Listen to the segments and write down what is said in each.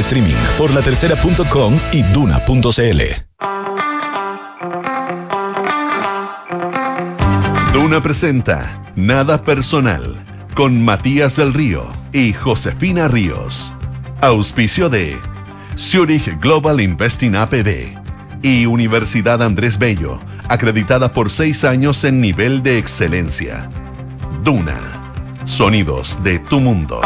streaming por latercera.com y duna.cl. Duna presenta Nada Personal con Matías del Río y Josefina Ríos. Auspicio de Zurich Global Investing APB y Universidad Andrés Bello, acreditada por seis años en nivel de excelencia. Duna. Sonidos de tu mundo.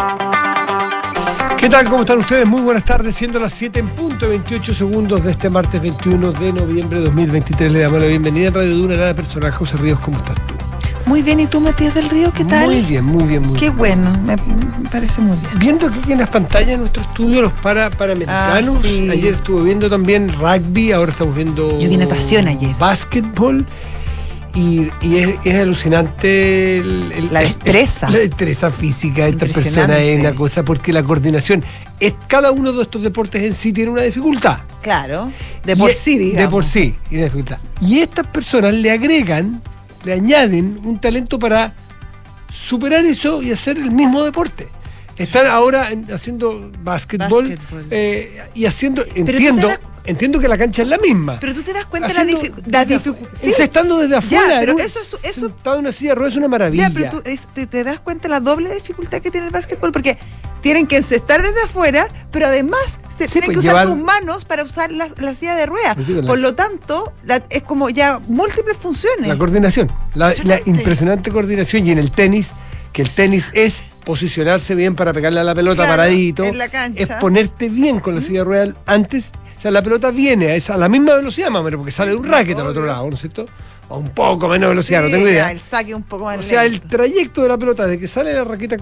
¿Qué tal? ¿Cómo están ustedes? Muy buenas tardes, siendo las 7 en punto 28 segundos de este martes 21 de noviembre de 2023. Le damos la bienvenida en Radio Duna, nada personal. José Ríos, ¿cómo estás tú? Muy bien, ¿y tú, Matías del Río? ¿Qué tal? Muy bien, muy bien, muy Qué bien. bueno, me, me parece muy bien. Viendo aquí en las pantallas de nuestro estudio los para, panamericanos. Ah, sí. Ayer estuve viendo también rugby, ahora estamos viendo. Yo vi natación ayer. Básquetbol. Y, y es, es alucinante el- el- La destreza. La destreza física de estas personas es una cosa, porque la coordinación. Es, cada uno de estos deportes en sí tiene una dificultad. Claro, de por sí, digamos. De por sí, y una dificultad. Y estas personas le agregan, le añaden un talento para superar eso y hacer el mismo deporte. Están ahora en- haciendo básquetbol, eh, y haciendo, entiendo, entiendo que la cancha es la misma. Pero tú te das cuenta de Haciendo- la, difi- la dificultad. Es estando desde afuera, pero en un- eso es- eso- en una silla de ruedas es una maravilla. Ya, pero tú te, das cuenta la doble dificultad que tiene el básquetbol, porque tienen que estar desde afuera, pero además se- Sí, tienen pues, que usar llevar- sus manos para usar la, la silla de ruedas. Pues sí, la- Por lo tanto, la- es como ya múltiples funciones. La coordinación, la, impresionante coordinación y en el tenis, que el tenis es posicionarse bien para pegarle a la pelota Claro, paradito, en la cancha. es ponerte bien con la silla de ruedas antes, o sea, la pelota viene a, esa, a la misma velocidad más o menos, porque sale de un racket al otro lado, ¿no es cierto? O un poco menos velocidad, no tengo idea. El saque un poco más O sea, el trayecto de la pelota de que sale la raqueta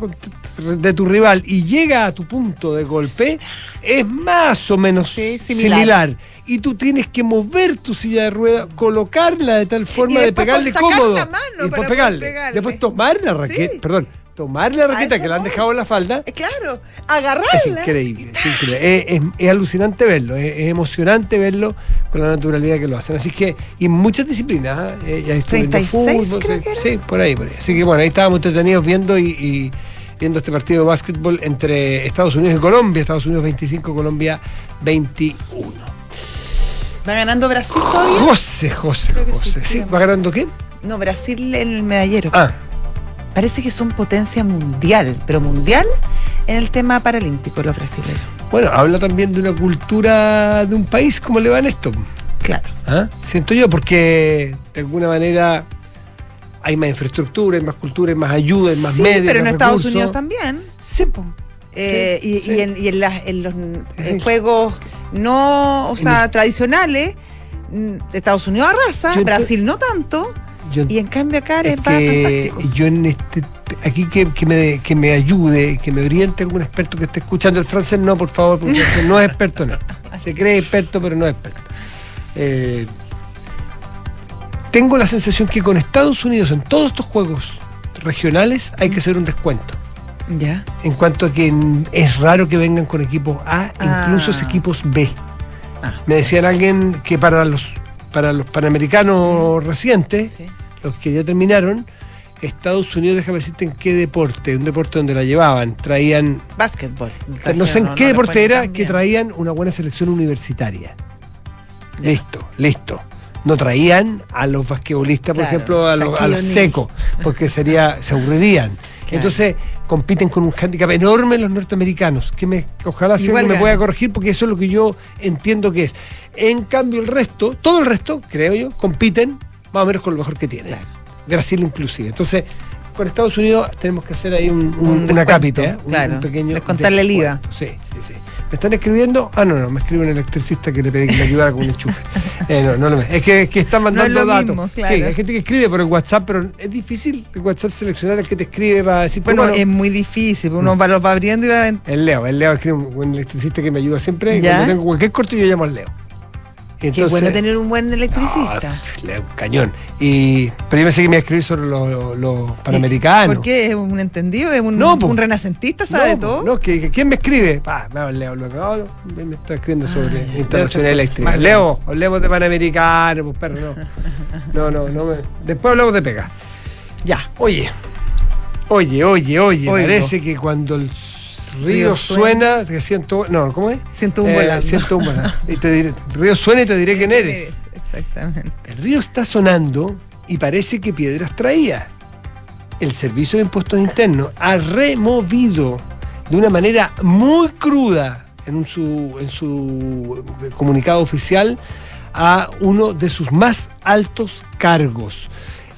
de tu rival y llega a tu punto de golpe es más o menos Sí, similar. similar. Y tú tienes que mover tu silla de ruedas, colocarla de tal forma de pegarle cómodo. y después pegarle. pegarle. Después tomar la raqueta, Sí. perdón, tomar la raqueta que la han dejado en la falda. Eh, Claro, agarrarla. Es increíble, es, increíble. Es, es- es alucinante verlo, es, emocionante verlo con la naturalidad que lo hacen. Así que, y muchas disciplinas, ¿eh? Ya estuve viendo 36 fútbol, creo que era. sí, por ahí, por ahí. Así que bueno, ahí estábamos entretenidos viendo y, y viendo este partido de básquetbol entre Estados Unidos y Colombia, Estados Unidos 25, Colombia 21. ¿Va ganando Brasil todavía? José, José, sí, José. ¿Sí? ¿Va ganando quién? No, Brasil en el medallero. Ah, Parece que son potencia mundial, pero mundial en el tema paralímpico los brasileños. bueno, habla también de una cultura de un país, ¿cómo le va en esto? Claro. ¿Ah? Siento yo, porque de alguna manera hay más infraestructura, hay más cultura, hay más ayuda, hay más sí, medios. pero en más Estados recursos. Unidos también. Sí, po. Eh, Sí, y, sí. y en, y en las- en los juegos no, o sea, tradicionales, mm, Estados Unidos arrasa, Brasil no tanto, Yo, y en cambio acá es que yo en este aquí que, que me, que me ayude, que me oriente algún experto que esté escuchando el francés, no, por favor, porque no es experto en esto. Se cree experto, pero no es experto. Eh, tengo la sensación que con Estados Unidos en todos estos juegos regionales hay que hacer un descuento. Ya. En cuanto a que es raro que vengan con equipos A, incluso Ah. equipos B. Ah, Me decían sí, alguien que para los para los panamericanos recientes, sí. Los que ya terminaron, Estados Unidos, déjame decirte en qué deporte, un deporte donde la llevaban, traían, Básquetbol. no sé en qué deporte era, que traían una buena selección universitaria. Ya. Listo, listo. No traían a los basquetbolistas, por Claro, ejemplo, a los, a los secos, porque sería, se aburrirían. Claro. Entonces compiten con un hándicap enorme los norteamericanos, que me, ojalá alguien me pueda corregir, porque eso es lo que yo entiendo que es. En cambio, el resto, todo el resto, creo yo, compiten más o menos con lo mejor que. Claro. Brasil inclusive. Entonces, con Estados Unidos tenemos que hacer ahí un, un- Un ¿eh? Claro. un pequeño Descontarle el IVA. descuento. Sí, sí, sí. ¿Me están escribiendo? Ah, no, no, me escribe un electricista que le pedí que me ayudara con un enchufe. Eh, no, no, me- es que, es que están mandando No es lo datos. mismo, claro. Sí, hay gente que escribe por el WhatsApp, pero es difícil el WhatsApp seleccionar el que te escribe para decir, Bueno, bueno, es muy difícil, Mm. uno va, lo va abriendo y va... el Leo, el Leo escribe un, electricista que me ayuda siempre. Ya. cuando tengo cualquier corto, yo llamo al Leo. Qué bueno tener un buen electricista. No, Leo, cañón. Y, pero yo pensé que me iba a escribir sobre los panamericanos. ¿Por qué? ¿Es un entendido? ¿Es un, No, un renacentista? ¿Sabe no, todo? No, que, que- ¿quién me escribe? Ah, me habla Leo luego. Oh, me, está escribiendo sobre Ah, instalaciones debe ser eléctricas. más Leo, hablemos de Panamericano, pues perro, no. No, no, no me. Después hablamos de pega. Ya. Oye, oye, oye, oye, Oigo. parece que cuando el Río, suena, que siento, no, ¿cómo es? Siento un Eh, volando. siento un volando. Y te diré, Río suena y te diré quién eres. Exactamente. El río está sonando y parece que piedras traía. El Servicio de Impuestos Internos ha removido de una manera muy cruda en, su, en su comunicado oficial a uno de sus más altos cargos.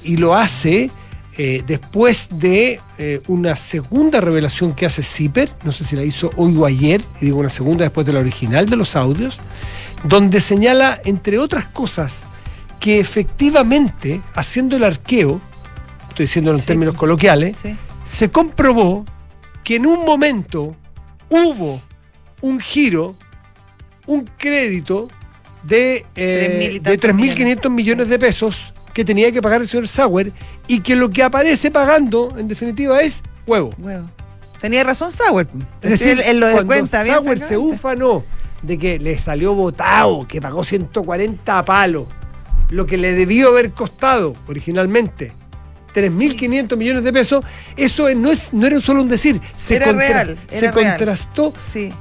Y lo hace eh, después de eh, una segunda revelación que hace CIPER, no sé si la hizo hoy o ayer, y digo una segunda después de la original de los audios, donde señala, entre otras cosas, que efectivamente, haciendo el arqueo, estoy diciendo en Sí. términos coloquiales, Sí. se comprobó que en un momento hubo un giro, un crédito de, eh, 3.000 y de tantos 3.500 millones de pesos que tenía que pagar el señor Sauer y que lo que aparece pagando, en definitiva, es huevo. Huevo. Tenía razón Sauer. Es decir, él, él lo de cuando cuenta bien. Sauer se ufanó de que le salió votado, que pagó 140 a palo, lo que le debió haber costado originalmente. 3.500 millones de pesos, eso no, es, no era solo un decir, se, Era real, se real. contrastó Sí.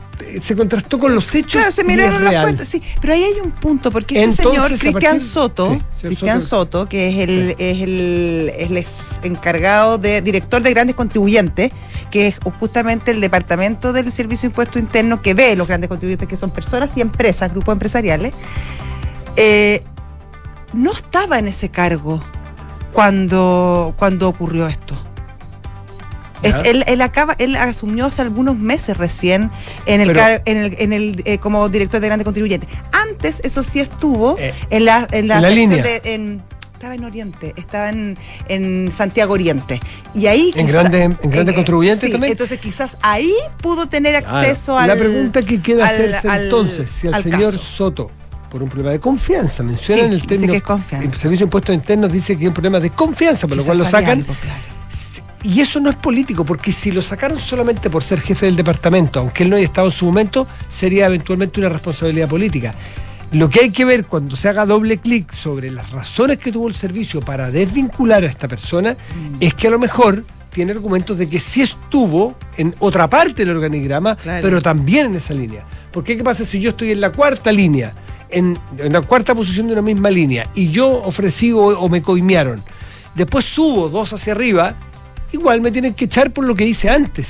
Se contrastó con los hechos. Claro, se miraron es las real. cuentas, sí. Pero ahí hay un punto, porque este Entonces, señor, Cristian partir- Soto, sí, Cristian Soto. Soto, que es el, es el, el ex encargado de, director de grandes contribuyentes, que es justamente el departamento del Servicio de Impuesto Interno que ve los grandes contribuyentes, que son personas y empresas, grupos empresariales, eh, no estaba en ese cargo cuando, cuando ocurrió esto. Él, él acaba, él asumió hace algunos meses recién en el, Pero- en el, en el, eh, como director de grandes contribuyentes. Antes, eso sí estuvo Eh, en la, en la, en la línea. de- en- estaba en Oriente, estaba en, en Santiago Oriente. Y ahí ¿En grandes- en grandes eh, contribuyentes sí, también? Entonces quizás ahí pudo tener Claro. acceso al La pregunta que queda al- hacerse al- entonces, si al, al señor caso. Soto, por un problema de confianza, menciona Sí, en el dice término. que es confianza. El Servicio de Impuestos Internos dice que es un problema de confianza, por lo cual lo sacan. algo, claro. Y eso no es político, porque si lo sacaron solamente por ser jefe del departamento, aunque él no haya estado en su momento, sería eventualmente una responsabilidad política. Lo que hay que ver cuando se haga doble clic sobre las razones que tuvo el servicio para desvincular a esta persona Mm. es que a lo mejor tiene argumentos de que sí estuvo en otra parte del organigrama, Claro. pero también en esa línea. Porque ¿qué pasa si yo estoy en la cuarta línea, en, en la cuarta posición de una misma línea, y yo ofrecí o, o me coimearon? Después subo dos hacia arriba, igual me tienen que echar por lo que hice antes.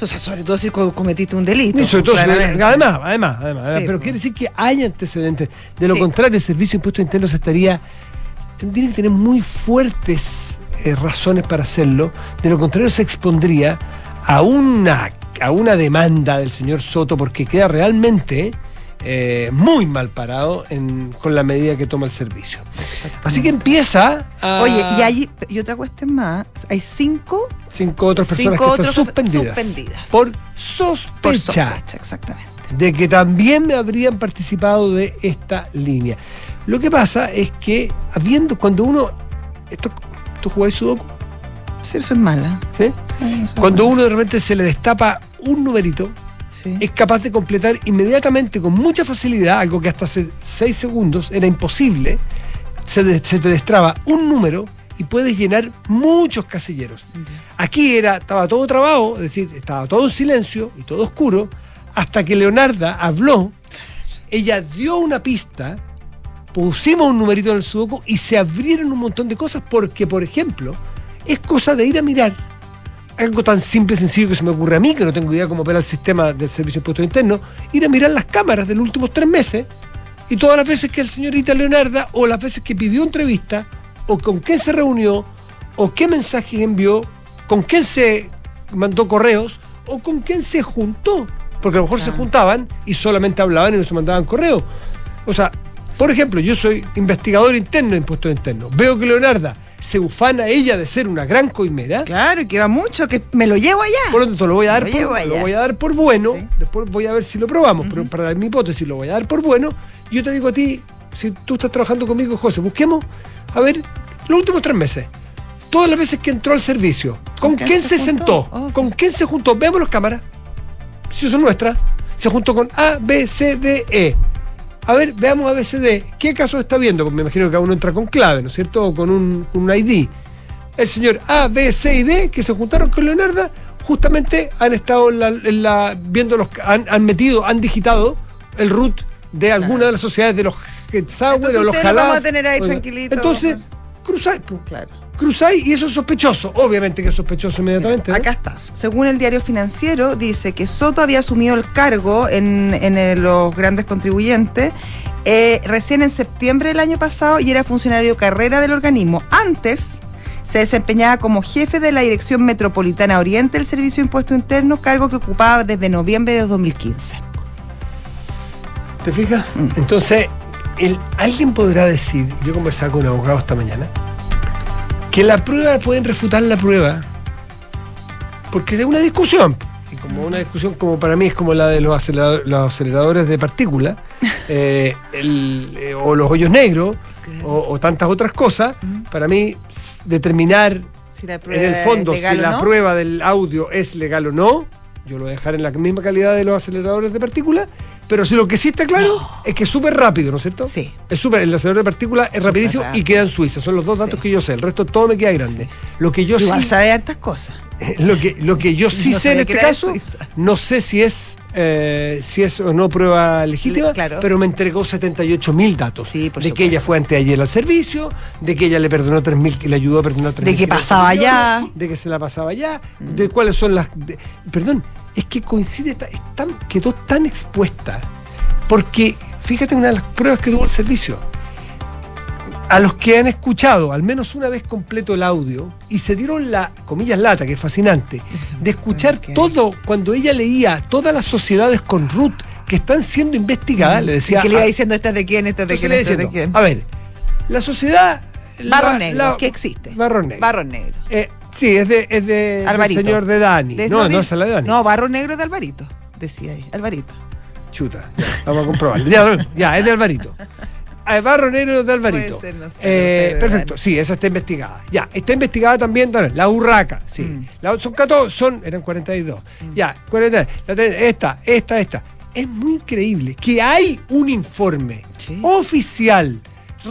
O sea, sobre todo si co- cometiste un delito. Y sobre todo, si- claramente. además, además, además, Sí, pero pues. quiere decir que hay antecedentes. De lo Sí. contrario, el Servicio de Impuestos Internos estaría, tendría que tener muy fuertes eh, razones para hacerlo. De lo contrario, se expondría a una, a una demanda del señor Soto porque queda realmente eh, muy mal parado en- con la medida que toma el servicio. Así que empieza a... Oye, y hay y otra cuestión más. Hay cinco cinco otras personas cinco que están otras cosas suspendidas, suspendidas. por por sospecha exactamente. de que también habrían participado de esta línea. Lo que pasa es que habiendo cuando uno esto tú jugáis sudoku, Sí, eso es mala. ¿sí? Sí, Cuando mala. uno de repente se le destapa un numerito, Sí. es capaz de completar inmediatamente con mucha facilidad, algo que hasta hace seis segundos era imposible, se, de- se te destraba un número y puedes llenar muchos casilleros. Aquí era, estaba todo trabado, es decir, estaba todo en silencio y todo oscuro, hasta que Leonarda habló, ella dio una pista, pusimos un numerito en el sudoku y se abrieron un montón de cosas porque, por ejemplo, es cosa de ir a mirar algo tan simple y sencillo que se me ocurre a mí, que no tengo idea cómo opera el sistema del Servicio de Impuestos Internos, ir a mirar las cámaras de los últimos tres meses y todas las veces que el señorita Leonarda, o las veces que pidió entrevista, o con quién se reunió, o qué mensajes envió, con quién se mandó correos, o con quién se juntó. Porque a lo mejor se juntaban y solamente hablaban y no se mandaban correos. O sea, por ejemplo, yo soy investigador interno de impuestos internos. Veo que Leonarda se ufana ella de ser una gran coimera. Claro, que va mucho, que me lo llevo allá. Por lo tanto, lo voy a dar, Lo por, lo voy a dar por bueno. Sí. Después voy a ver si lo probamos. Pero para mi hipótesis lo voy a dar por bueno. Yo te digo a ti, si tú estás trabajando conmigo, José, busquemos, a ver, los últimos tres meses. Todas las veces que entró al servicio, ¿con, quién, se, sentó? Ok. ¿Con quién se juntó? Veamos las cámaras. Si son nuestras. Se juntó con A, B, C, D, E. A ver, veamos A, B, C, D. ¿Qué caso está viendo? Me imagino que cada uno entra con clave, ¿no es cierto? O con un, con un ID el señor A, B, C y D que se juntaron con Leonarda justamente han estado en la, en la- viendo los, han, han metido, han digitado el root de alguna de las sociedades de los Entonces o los lo vamos a Jalaf. tener ahí tranquilito. Entonces, cruzáis. Claro. Cruzáis y eso es sospechoso. Obviamente que es sospechoso inmediatamente. ¿no? Acá estás. Según el diario financiero, dice que Soto había asumido el cargo en, en eh, los grandes contribuyentes eh, recién en septiembre del año pasado y era funcionario carrera del organismo. Antes se desempeñaba como jefe de la Dirección Metropolitana Oriente del Servicio de Impuesto Interno, cargo que ocupaba desde noviembre de 2015. ¿Te fijas? Mm. Entonces, el- alguien podrá decir, yo he conversado con un abogado esta mañana, que la prueba pueden refutar la prueba porque es una discusión. Y como una discusión como para mí es como la de los, acelerado- los aceleradores de partículas, eh, eh, o los hoyos negros, o, o tantas otras cosas, para mí determinar Si la en el fondo si la no. prueba del audio es legal o no, yo lo voy a dejar en la misma calidad de los aceleradores de partículas, pero si lo que sí está claro es que es súper rápido, ¿no es cierto? Sí. Es súper, el acelerador de partículas es rapidísimo y queda en Suiza, son los dos datos Sí. que yo sé, el resto todo me queda grande. Lo que yo Igual sí, sabe hartas cosas. lo que, lo que yo sí No sé en que este caso, no sé si es eh, si es o no prueba legítima, Le- claro. pero me entregó 78 mil datos. Sí, por de que supuesto. ella fue anteayer al servicio, de que ella le perdonó 3 mil, que le ayudó a perdonar 3 De que pasaba allá. de que se la pasaba allá, de cuáles son las. de- perdón, es que coincide, quedó tan expuesta, porque fíjate una de las pruebas que tuvo el servicio. A los que han escuchado al menos una vez completo el audio y se dieron la, comillas lata, que es fascinante, de escuchar Ok. todo, cuando ella leía todas las sociedades con Ruth que están siendo investigadas, le decía. Y que le iba diciendo esta es de quién, esta es de quién, le esta es de quién. A ver, la sociedad. Barro la- negro, la- que existe. Barro negro. Barro negro. Eh, sí, es de, es de del Alvarito. señor de Dani. De- no, no, de- es la de Dani. No, barro negro de Alvarito, decía ahí. Alvarito. Chuta, ya, vamos a comprobarlo. Ya, ya, es de Alvarito. Ah, Barro Negro de Alvarito. Puede ser, no sé, Eh, no perfecto, sí, esa está investigada. Ya, está investigada también la Urraca, sí. Mm. La- son 14, son, eran 42. Ya, 42. La ten- esta, esta, esta. Es muy increíble que hay un informe Sí. oficial,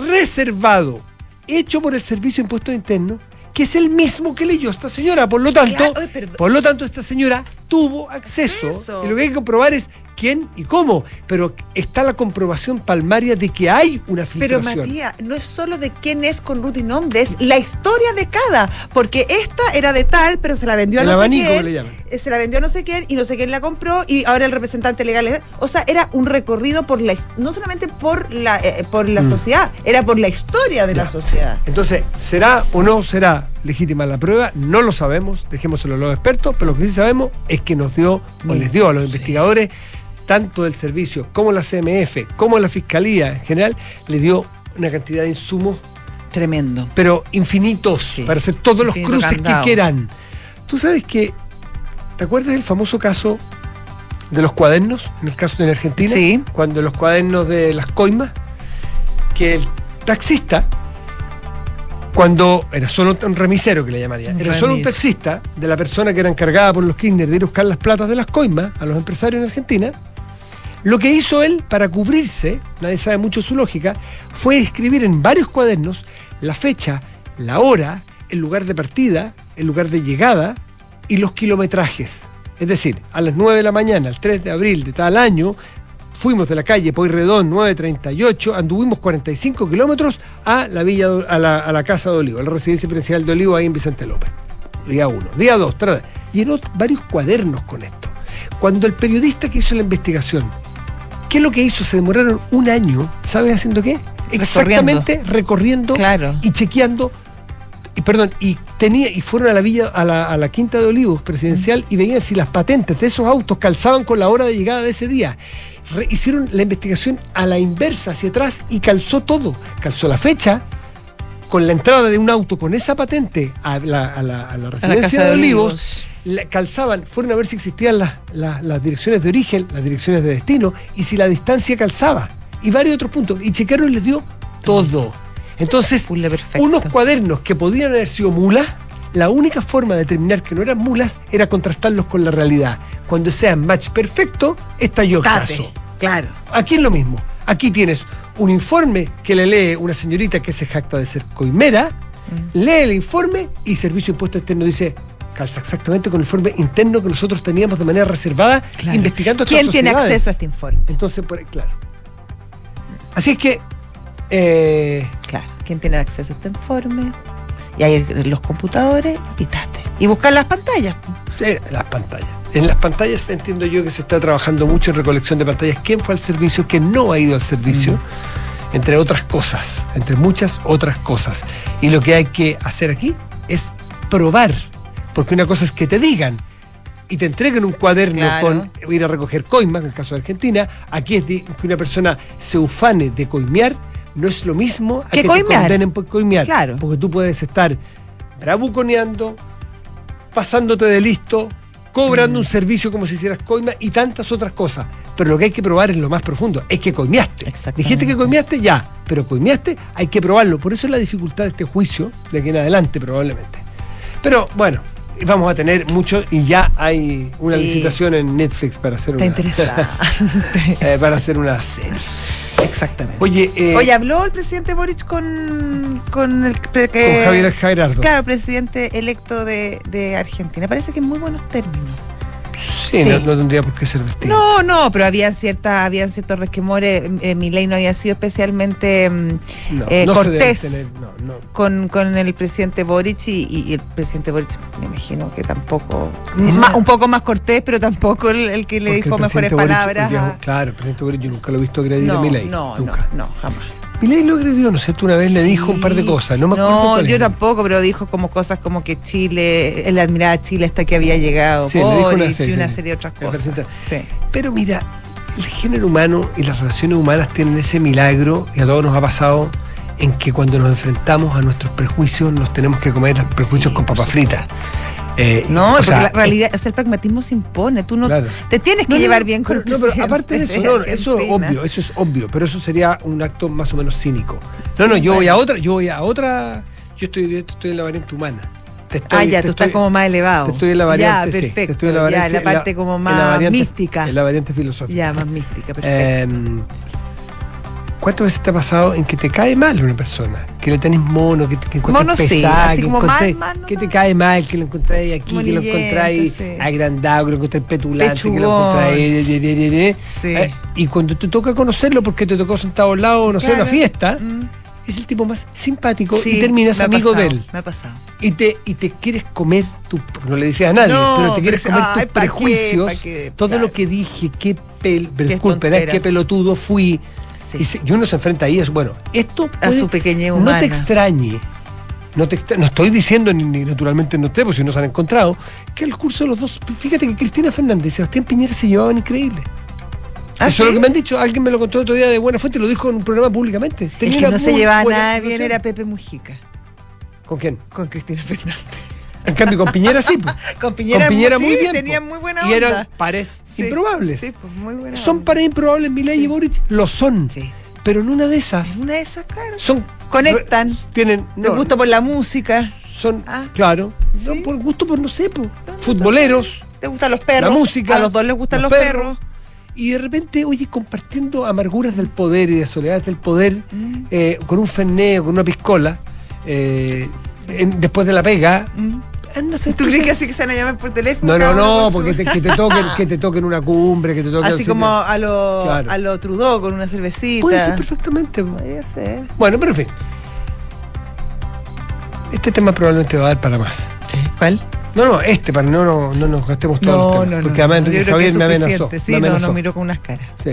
reservado, hecho por el Servicio de Impuestos Internos, que es el mismo que leyó esta señora. Por lo tanto, Claro, por lo tanto, esta señora tuvo acceso. Acceso. Y lo que hay que comprobar es quién y cómo. Pero está la comprobación palmaria de que hay una Pero filtración. Matías, no es solo de quién es con Ruth y nombre, es la historia de cada. Porque esta era de tal, pero se la vendió a El no abanico sé le quién. llaman. eh, Se la vendió a no sé quién y no sé quién la compró y ahora el representante legal. es- O sea, era un recorrido por la no solamente por la eh, por la Mm. sociedad, era por la historia de la sociedad. Entonces, ¿será o no será legítima la prueba? No lo sabemos, dejémoselo a los expertos, pero lo que sí sabemos es que nos dio, o les dio a los sí. investigadores, tanto del servicio como la CMF, como la Fiscalía en general, le dio una cantidad de insumos, Tremendo. pero infinitos, Sí. para hacer todos los cruces candado. que quieran. Tú sabes que, ¿te acuerdas del famoso caso de los cuadernos, en el caso de Argentina? Sí. Cuando los cuadernos de las coimas, que el taxista, cuando era solo un remisero que le llamaría, Un era solo un taxista de la persona que era encargada por los Kirchner de ir a buscar las platas de las coimas a los empresarios en Argentina, lo que hizo él para cubrirse, nadie sabe mucho su lógica, fue escribir en varios cuadernos la fecha, la hora, el lugar de partida, el lugar de llegada y los kilometrajes. Es decir, a las 9 de la mañana, el 3 de abril de tal año, fuimos de la calle Pueyrredón 938, anduvimos 45 kilómetros a la villa a la, a la casa de Olivo, a la residencia presidencial de Olivo ahí en Vicente López. Día 1, día 2, llenó varios cuadernos con esto. Cuando el periodista que hizo la investigación, ¿qué es lo que hizo? Se demoraron un año, ¿sabes haciendo qué? Exactamente recorriendo Claro. y chequeando y perdón, y tenía, y fueron a la villa, a la, a la quinta de olivos presidencial y veían si las patentes de esos autos calzaban con la hora de llegada de ese día. Re- hicieron la investigación a la inversa, hacia atrás, y calzó todo. Calzó la fecha, con la entrada de un auto con esa patente a la, a la- a la residencia de Olivos, la- calzaban, fueron a ver si existían las, las- las direcciones de origen, las direcciones de destino, y si la distancia calzaba, y varios otros puntos. Y chequearon y les dio todo. Entonces, unos cuadernos que podían haber sido mulas, la única forma de determinar que no eran mulas era contrastarlos con la realidad. Cuando sean match perfecto, estalló el caso. Claro. Aquí es lo mismo. Aquí tienes un informe que le lee una señorita que se jacta de ser coimera, lee el informe y Servicio de Impuesto Externo dice, calza exactamente con el informe interno que nosotros teníamos de manera reservada Claro. investigando ¿Quién tiene sociedades. acceso a este informe? Entonces, por, claro. Así es que, eh, Claro, ¿quién tiene acceso a este informe? Y ahí los computadores y tate. Y buscar las pantallas. eh, las pantallas. En las pantallas entiendo yo que se está trabajando mucho en recolección de pantallas. ¿Quién fue al servicio? ¿Quién no ha ido al servicio? Entre otras cosas, entre muchas otras cosas. Y lo que hay que hacer aquí es probar. Porque una cosa es que te digan y te entreguen un cuaderno Claro. con ir a recoger coimas, en el caso de Argentina. Aquí es de- que una persona se ufane de coimear, no es lo mismo a Que que, coimear. te condenen por coimear. Claro. Porque tú puedes estar bravuconeando, pasándote de listo, cobrando un servicio como si hicieras coima y tantas otras cosas. Pero lo que hay que probar es lo más profundo, es que coimeaste. Dijiste que coimeaste, ya, pero coimeaste, hay que probarlo. Por eso es la dificultad de este juicio, de aquí en adelante probablemente. Pero bueno, vamos a tener mucho y ya hay una Sí. licitación en Netflix para hacer Está una, interesante. eh, para hacer una serie. Exactamente. Oye, eh, Oye, habló el presidente Boric con, con el con Javier. Claro, presidente electo de, de Argentina. Parece que en muy buenos términos. Sí, sí. No, no tendría por qué ser distinto. No, no, pero habían ciertas, habían ciertos resquemores. Eh, mi ley no había sido especialmente mm, No, eh, no cortés. tener- con, con el presidente Boric y, el presidente Boric me imagino que tampoco un poco más cortés pero tampoco el, el que le Porque dijo mejores Boric palabras a- claro, el presidente Boric yo nunca lo he visto agredir a no, Milei. no, nunca. no, no, jamás. Milei lo agredió, ¿no es cierto? Una vez le dijo un par de cosas. No me acuerdo. No, yo tampoco, pero dijo como cosas como que Chile, él admiraba a Chile hasta que había llegado Sí, dijo una serie, y una serie de otras cosas. Sí. Pero mira, el género humano y las relaciones humanas tienen ese milagro, y a todos nos ha pasado, en que cuando nos enfrentamos a nuestros prejuicios, nos tenemos que comer prejuicios con papas fritas. Eh, No, porque sea, la realidad, o sea, el pragmatismo se impone, tú no Claro. te tienes que No, llevar bien con pero- el no, pero presidente aparte de eso, no, eso es obvio, eso es obvio, pero eso sería un acto más o menos cínico. No, Sí, no, yo voy a otra, yo voy a otra, yo estoy, estoy en la variante humana. Te estoy- ah, ya, tú estás como más elevado. Estoy en la variante. Ya, sí, perfecto. estoy en la ya, variante- la en la- parte como en la más variante- mística. En la variante filosófica. Ya, más mística, perfecto. Eh, ¿Cuántas veces te ha pasado en que te cae mal una persona? Que le tenés mono, que, te- que encuentras Mono sí, pesada, así que, mal, mal que te cae mal, que lo encontráis aquí, que lo encontráis sí. agrandado, que lo encontráis petulante, que lo encontráis... de- de- de- de- Sí. eh, y cuando te toca conocerlo porque te tocó sentado al lado, no sé, una fiesta, Mm. es el tipo más simpático Sí, y terminas amigo pasado, de él. Me ha pasado. Y te, y te quieres comer tu. No le dices a nadie, No, pero te quieres pero- comer ay, tus prejuicios. Todo Claro. lo que dije, qué pel. Disculpen, tontera. qué pelotudo fui. Sí. Y, y uno se enfrenta ahí, es bueno, esto A su pequeñez no humana. te extrañe. No, te extra- no estoy diciendo, ni, naturalmente no ustedes, porque si no se han encontrado, que el curso de los dos. Fíjate que Cristina Fernández y Sebastián Piñera se llevaban increíble. ¿Ah, Eso es lo que me han dicho. Alguien me lo contó otro día de buena fuente, lo dijo en un programa públicamente. Tenía que no se llevaba nada bien era Pepe Mujica, ¿Con quién? con Cristina Fernández. En cambio, con Piñera sí. pues. Con Piñera, con Piñera muy, muy sí, bien. tenían po. muy buena Y onda. eran pares Sí, improbables. Sí, pues muy buena Son onda. pares improbables, Milei y Boric lo son. Sí. Pero en una de esas Es una de esas, claro. son Conectan. tienen no, gusto por la música. son Ah. claro, no, por gusto por no sé, no, futboleros ¿Te gustan los perros? La música, A los dos les gustan los los, perros. perros. y de repente, oye, compartiendo amarguras del poder y de soledades del poder Mm. eh, con un ferneo, con una piscola eh, en- después de la pega, Mm. Anda a hacer ¿Tú crees que así que se van a llamar por teléfono? No, no, no, porque su- te, que te toquen, que te toquen una cumbre, que te toquen Así como a lo, Claro. a lo Trudeau con una cervecita. Puede ser perfectamente. Podría ser. Bueno, pero en fin. Este tema probablemente va a dar para más. ¿Cuál? No, no, este, para no, no, no nos gastemos todos los No, temas, no, no. Porque además no, Enrique yo creo que Javier me amenazó. Sí, me no, amenazó. nos miró con unas caras. Sí.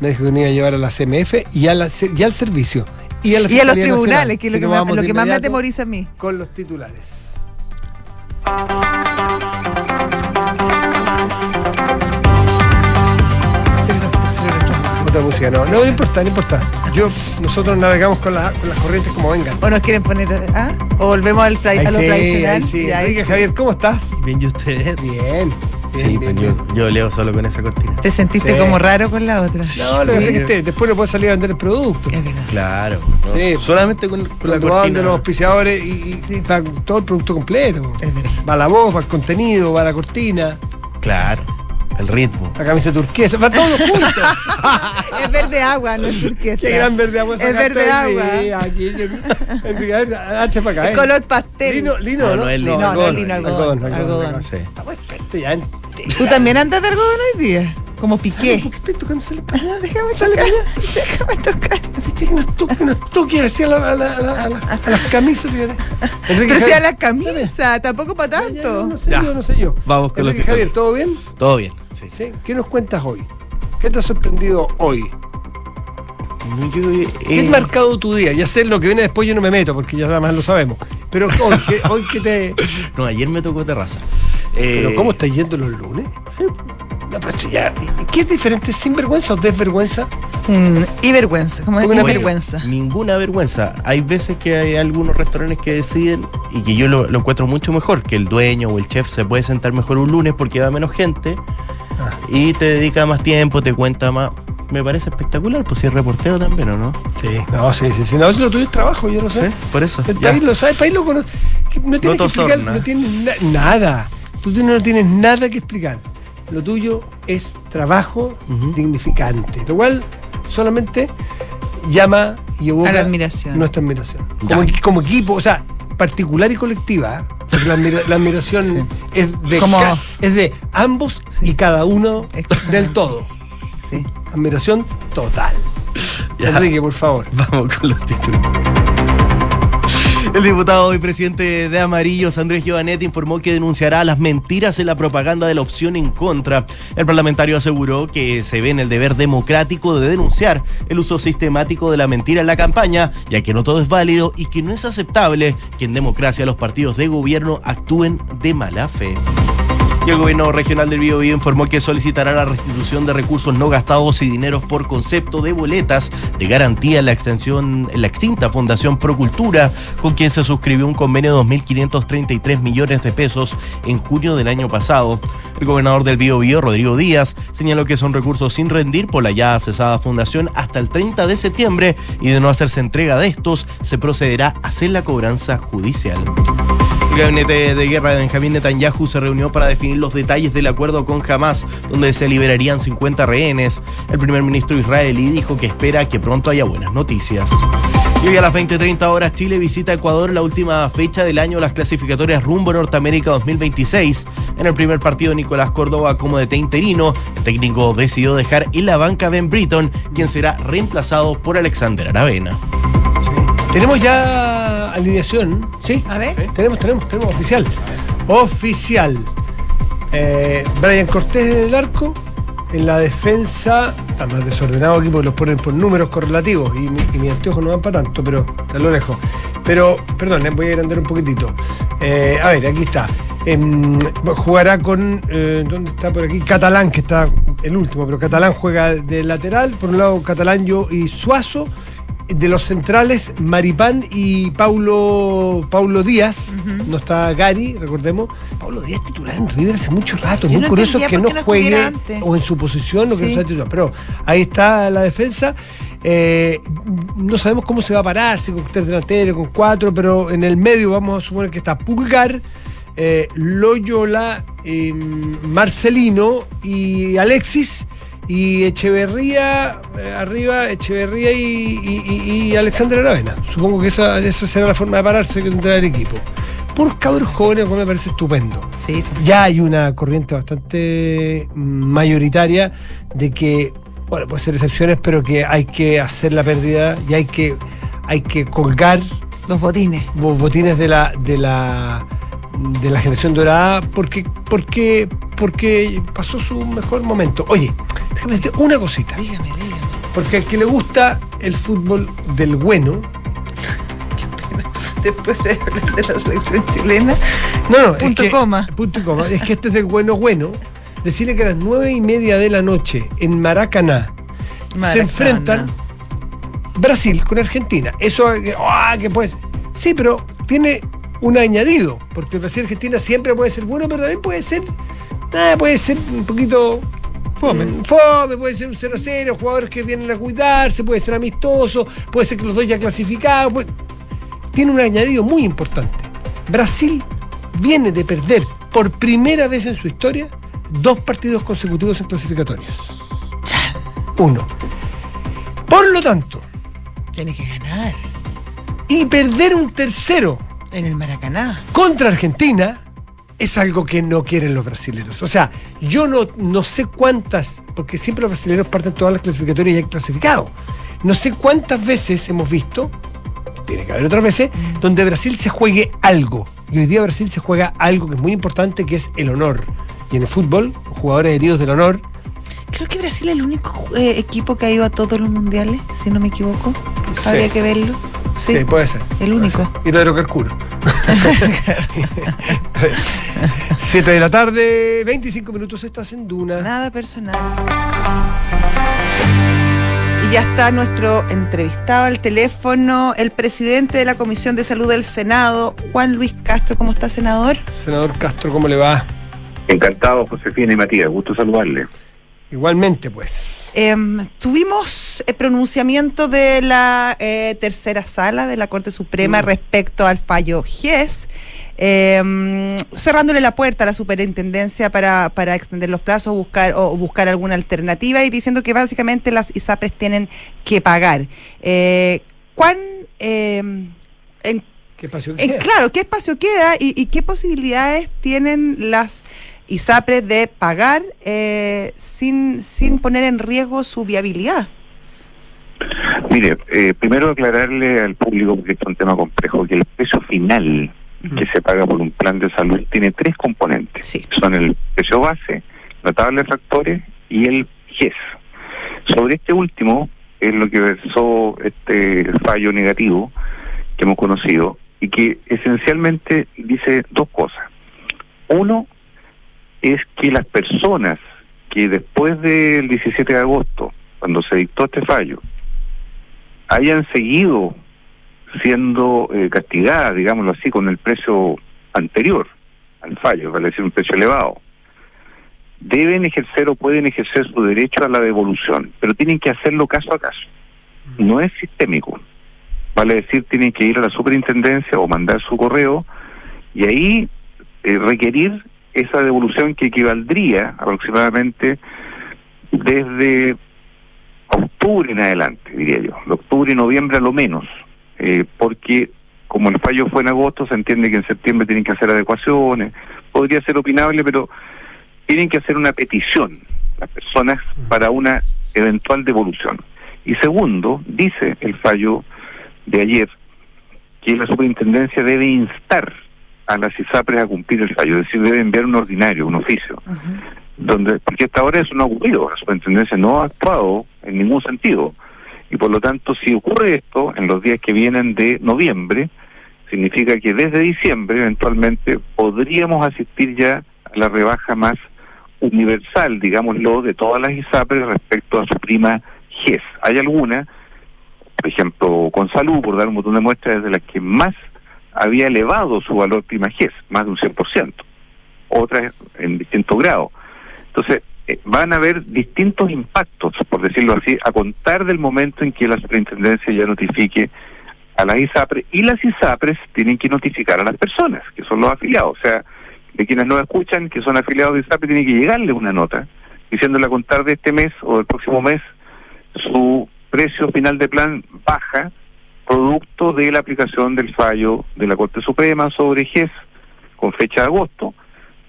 Me dijo que me iba a llevar a la CMF y, a la, y al servicio. Y a, la Y a los tribunales, Nacional. que es lo Así que, más, lo que más me atemoriza a mí. Con los titulares. Otra música, no, no, no importa, no importa. Yo, nosotros navegamos con, la- con las corrientes como vengan. ¿O nos quieren poner ah? ¿O volvemos al tra- Ahí a lo sí, tradicional? ahí sí. Ya, ahí Enrique sí. Javier, ¿cómo estás? Bien, ¿y ustedes? Bien. Bien, Sí, bien, pues bien. yo, yo leo solo con esa cortina. Te sentiste Sí. como raro con la otra. No, lo que pasa es que este- después no puedes salir a vender el producto. Es verdad. Claro. ¿no? Sí. Solamente con, con la van de cortina. los auspiciadores y, y Sí. está todo el producto completo. Es verdad. Va la voz, va el contenido, va la cortina, Claro. El ritmo. la camisa turquesa, va todo junto. Es verde agua, no es turquesa. Qué gran verde agua Es verde agua. aquí, Enrique, a ver, hazte para acá. Es ¿eh? color pastel. Lino, lino, No, ¿no? no es lino. No, no es lino, algodón, algodón. Sí. Estamos expertos ya en ¿Tú también andas de algodón hoy día? Como ¿Por piqué. qué estoy tocando sale para allá? Déjame tocar. Déjame tocar. Que nos toque, que nos toque así a, la- a la- a la- a la- a las camisas, fíjate. Enrique Pero si a Javier, la ¿sabes? camisa, tampoco para Ya, ya, tanto. no sé Ya. yo, no sé yo. Vamos con los Enrique Javier, titulares. ¿todo bien? Todo bien. Sí. Sí. ¿Qué nos cuentas hoy? ¿Qué te ha sorprendido hoy? Yo, eh, ¿Qué ha marcado tu día? Ya sé lo que viene después, yo no me meto porque ya además lo sabemos. Pero hoy, ¿qué, hoy qué te. No, ayer me tocó terraza. Eh, ¿Pero cómo estás yendo los lunes? Sí. No, pero si ya- ¿Qué es diferente? ¿Sinvergüenza o desvergüenza? Mm, y vergüenza, como es Una vergüenza. Ninguna vergüenza. Hay veces que hay algunos restaurantes que deciden y que yo lo, lo encuentro mucho mejor, que el dueño o el chef se puede sentar mejor un lunes porque va menos gente Ah. y te dedica más tiempo, te cuenta más. Me parece espectacular, pues si es reportero también, ¿o no? Sí, no, sí, sí, sí. No, es lo tuyo es trabajo, yo lo sé. Sí, por eso. El ya. país lo sabe, el país lo conoce. No tienes te que explicar, no na- nada. Tú no tienes nada que explicar. Lo tuyo es trabajo dignificante, lo cual solamente llama y evoca A la admiración. nuestra admiración. Como, equi- como equipo, o sea, particular y colectiva, porque la, admira- la admiración Sí. es, de Como- ca- es de ambos y cada uno del todo. Sí. Admiración total. Ya. Enrique, por favor. Vamos con los títulos. El diputado y presidente de Amarillos, Andrés Giovanetti, informó que denunciará las mentiras en la propaganda de la opción en contra. El parlamentario aseguró que se ve en el deber democrático de denunciar el uso sistemático de la mentira en la campaña, ya que no todo es válido y que no es aceptable que en democracia los partidos de gobierno actúen de mala fe. Y el gobierno regional del Biobío informó que solicitará la restitución de recursos no gastados y dineros por concepto de boletas de garantía en la extensión, en la extinta Fundación Procultura, con quien se suscribió un convenio de 2.533 millones de pesos en junio del año pasado. El gobernador del Biobío, Rodrigo Díaz, señaló que son recursos sin rendir por la ya cesada fundación hasta el 30 de septiembre y de no hacerse entrega de estos, se procederá a hacer la cobranza judicial. El gabinete de guerra de Benjamín Netanyahu se reunió para definir los detalles del acuerdo con Hamas, donde se liberarían 50 rehenes. El primer ministro israelí dijo que espera que pronto haya buenas noticias. Y hoy a las 20.30 horas Chile visita Ecuador la última fecha del año las clasificatorias rumbo a Norteamérica 2026. En el primer partido Nicolás Córdoba como DT interino, el técnico decidió dejar en la banca Ben Britton, quien será reemplazado por Alexander Aravena. Tenemos ya alineación, ¿sí? A ver. Tenemos, tenemos, tenemos oficial. Oficial. Eh, Brian Cortés en el arco. En la defensa, está más desordenado aquí porque los ponen por números correlativos y, mi- y mis anteojos no van para tanto, pero te lo lejos. Pero, perdón, eh, voy a agrandar un poquitito. Eh, a ver, aquí está. Em, jugará con, eh, ¿dónde está por aquí? Catalán, que está el último, pero Catalán juega de lateral. Por un lado, Catalán yo y Suazo. De los centrales, Maripán y Paulo, Paulo Díaz. No está Gary, recordemos. Paulo Díaz titular en River hace mucho rato. Muy no curioso que no juegue o en su posición o que no sea titular. Pero ahí está la defensa. Eh, no sabemos cómo se va a parar, si con tres delanteros, con cuatro, pero en el medio vamos a suponer que está Pulgar, eh, Loyola, eh, Marcelino y Alexis. Y Echeverría, eh, arriba, Echeverría y, y- y- Alexander Aravena. Supongo que esa, esa será la forma de pararse que tendrá el equipo. Puros cabros jóvenes, cual me parece estupendo Sí. ya hay una corriente bastante mayoritaria de que, bueno, puede ser excepciones, pero que hay que hacer la pérdida y hay que, hay que colgar Los botines. bo- botines de la, de la de la generación dorada porque, porque, porque pasó su mejor momento. Oye, déjame decirte una cosita. Dígame, dígame. Porque al que le gusta el fútbol del bueno, Después de hablar de la selección chilena. No, no, Punto es que, coma. Punto y coma. Es que este es de bueno, bueno. Decirle que a las nueve y media de la noche en Maracaná, se enfrentan Brasil con Argentina. Eso, ah, que puede ser. Sí, pero tiene un añadido, porque Brasil y Argentina siempre puede ser bueno, pero también puede ser, ah, puede ser un poquito Fome. mm, Fome, puede ser un 0-0, jugadores que vienen a cuidarse, puede ser amistoso, puede ser que los dos ya clasificados. puede- Tiene un añadido muy importante. Brasil viene de perder por primera vez en su historia dos partidos consecutivos en clasificatorias. Uno. Por lo tanto, Tiene que ganar y perder un tercero en el Maracaná. contra Argentina es algo que no quieren los brasileños. O sea, yo no, no sé cuántas, porque siempre los brasileños parten todas las clasificatorias y hay clasificado. No sé cuántas veces hemos visto, tiene que haber otras veces, donde Brasil se juegue algo. Y hoy día Brasil se juega algo que es muy importante, que es el honor. Y en el fútbol, los jugadores heridos del honor, Creo que Brasil es el único eh, equipo que ha ido a todos los mundiales, si no me equivoco. Sí. Habría que verlo. Sí, sí, puede ser. el único. Y lo de Carcuro. 7 de la tarde, 25 minutos estás en Duna. Nada personal. Y ya está nuestro entrevistado al teléfono, el presidente de la Comisión de Salud del Senado, Juan Luis Castro. ¿Cómo está, senador? Senador Castro, ¿cómo le va? Encantado, Josefina y Matías, gusto saludarle. Igualmente, pues. Em, tuvimos el pronunciamiento de la eh, tercera sala de la Corte Suprema respecto al fallo GES, em, cerrándole la puerta a la superintendencia para, para extender los plazos buscar, o buscar alguna alternativa y diciendo que básicamente las ISAPRES tienen que pagar. Eh, ¿Cuán... em, en ¿Qué espacio eh, queda? claro, ¿qué espacio queda y, y qué posibilidades tienen las ISAPRES de pagar eh, sin, sin poner en riesgo su viabilidad? Mire, eh, primero aclararle al público, porque es un tema complejo, que el precio final que se paga por un plan de salud tiene tres componentes. Sí. Son el precio base, la tabla de factores y el GES. Sobre este último es lo que versó este fallo negativo que hemos conocido y que esencialmente dice dos cosas. Uno es que las personas que después del 17 de agosto, cuando se dictó este fallo, hayan seguido siendo eh, castigadas, digámoslo así, con el precio anterior al fallo, vale decir un precio elevado, deben ejercer o pueden ejercer su derecho a la devolución, pero tienen que hacerlo caso a caso. No es sistémico. Vale decir, tienen que ir a la superintendencia o mandar su correo y ahí eh, requerir esa devolución que equivaldría aproximadamente desde octubre en adelante, diría yo, de octubre y noviembre a lo menos, eh, porque como el fallo fue en agosto, se entiende que en septiembre tienen que hacer adecuaciones, podría ser opinable, pero tienen que hacer una petición las personas para una eventual devolución. Y segundo, dice el fallo de ayer que la superintendencia debe instar a las ISAPRES a cumplir el fallo, es decir, debe enviar un ordinario, un oficio, donde porque hasta ahora eso no ha ocurrido, la superintendencia no ha actuado en ningún sentido. Y por lo tanto, si ocurre esto en los días que vienen de noviembre, significa que desde diciembre eventualmente podríamos asistir ya a la rebaja más universal, digámoslo, de todas las ISAPRES respecto a su prima GES. Hay algunas, por ejemplo, con salud, por dar un montón de muestras, de las que más había elevado su valor prima GES, más de un 100%, otras en distintos grados. Entonces, eh, van a haber distintos impactos, por decirlo así, a contar del momento en que la superintendencia ya notifique a las ISAPRES y las ISAPRES tienen que notificar a las personas, que son los afiliados, o sea, de quienes no escuchan, que son afiliados de ISAPRES, tiene que llegarle una nota diciéndole a contar de este mes o del próximo mes su precio final de plan baja producto de la aplicación del fallo de la Corte Suprema sobre GES con fecha de agosto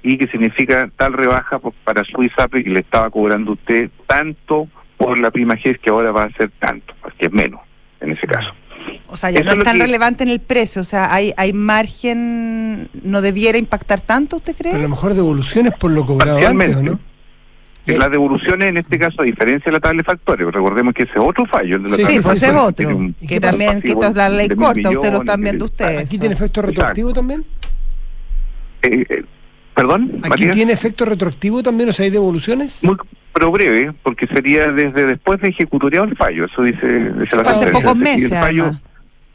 y que significa tal rebaja por- para su ISAPRE que le estaba cobrando usted tanto por la prima GES que ahora va a ser tanto, que es menos en ese caso. O sea, ya Eso no es tan que- relevante en el precio, o sea, hay, hay margen, no debiera impactar tanto, ¿usted Pero a lo cree? mejor devoluciones por lo cobrado antes, ¿o Parcialmente. no? En Las devoluciones, en este caso, a diferencia de la tabla de factores, recordemos que ese es otro fallo. El de la Sí, tabla sí, de pues ese es otro, tiene un- ¿Y que también, que esto es la ley corta, ustedes lo millones, están viendo ustedes. ¿Aquí tiene efecto Exacto. retroactivo también? Eh, eh, ¿Perdón? ¿Aquí Matías? tiene efecto retroactivo también? O sea, ¿hay devoluciones? Muy, pero breve, porque sería desde después de ejecutoriado el fallo, eso dice, dice la Fue hace pocos meses, el fallo, además.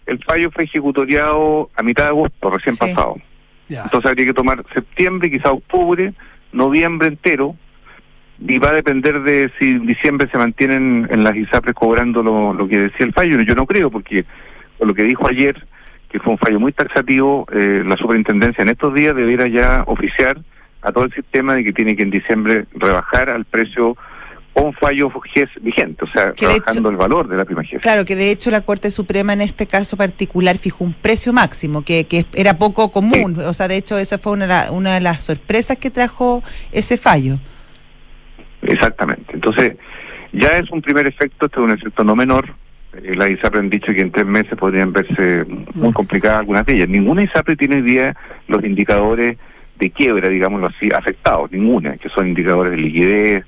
el fallo fue ejecutoriado a mitad de agosto, recién Sí. pasado. Ya. Entonces habría que tomar septiembre, quizá octubre, noviembre entero, y va a depender de si en diciembre se mantienen en las ISAPRES cobrando lo, lo que decía el fallo. Yo no creo, porque por lo que dijo ayer, que fue un fallo muy taxativo, eh, la superintendencia en estos días debiera ya oficiar a todo el sistema de que tiene que en diciembre rebajar al precio un fallo GES vigente, o sea, Que trabajando hecho- el valor de la prima GES. Claro, que de hecho la Corte Suprema en este caso particular fijó un precio máximo, que, que era poco común. O sea, de hecho, esa fue una, una de las sorpresas que trajo ese fallo. Exactamente. Entonces, ya es un primer efecto, este es un efecto no menor. Eh, las ISAPRE han dicho que en tres meses podrían verse muy complicadas algunas de ellas. Ninguna ISAPRE tiene hoy día los indicadores de quiebra, digámoslo así, afectados, ninguna, que son indicadores de liquidez,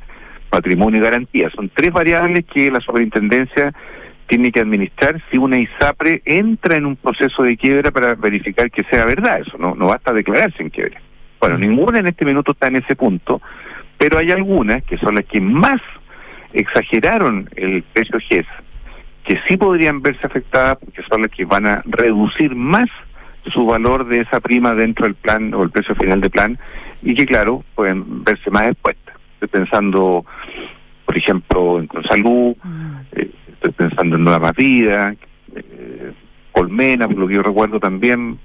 patrimonio y garantía. Son tres variables que la superintendencia tiene que administrar si una ISAPRE entra en un proceso de quiebra para verificar que sea verdad eso, no, no basta declararse en quiebra. Bueno, ninguna en este minuto está en ese punto, pero hay algunas que son las que más exageraron el precio GES, que sí podrían verse afectadas porque son las que van a reducir más su valor de esa prima dentro del plan o el precio final del plan y que claro pueden verse más expuestas. Estoy pensando, por ejemplo, en Consalud, eh, estoy pensando en Nueva Vida, eh, Colmena, por lo que yo recuerdo también,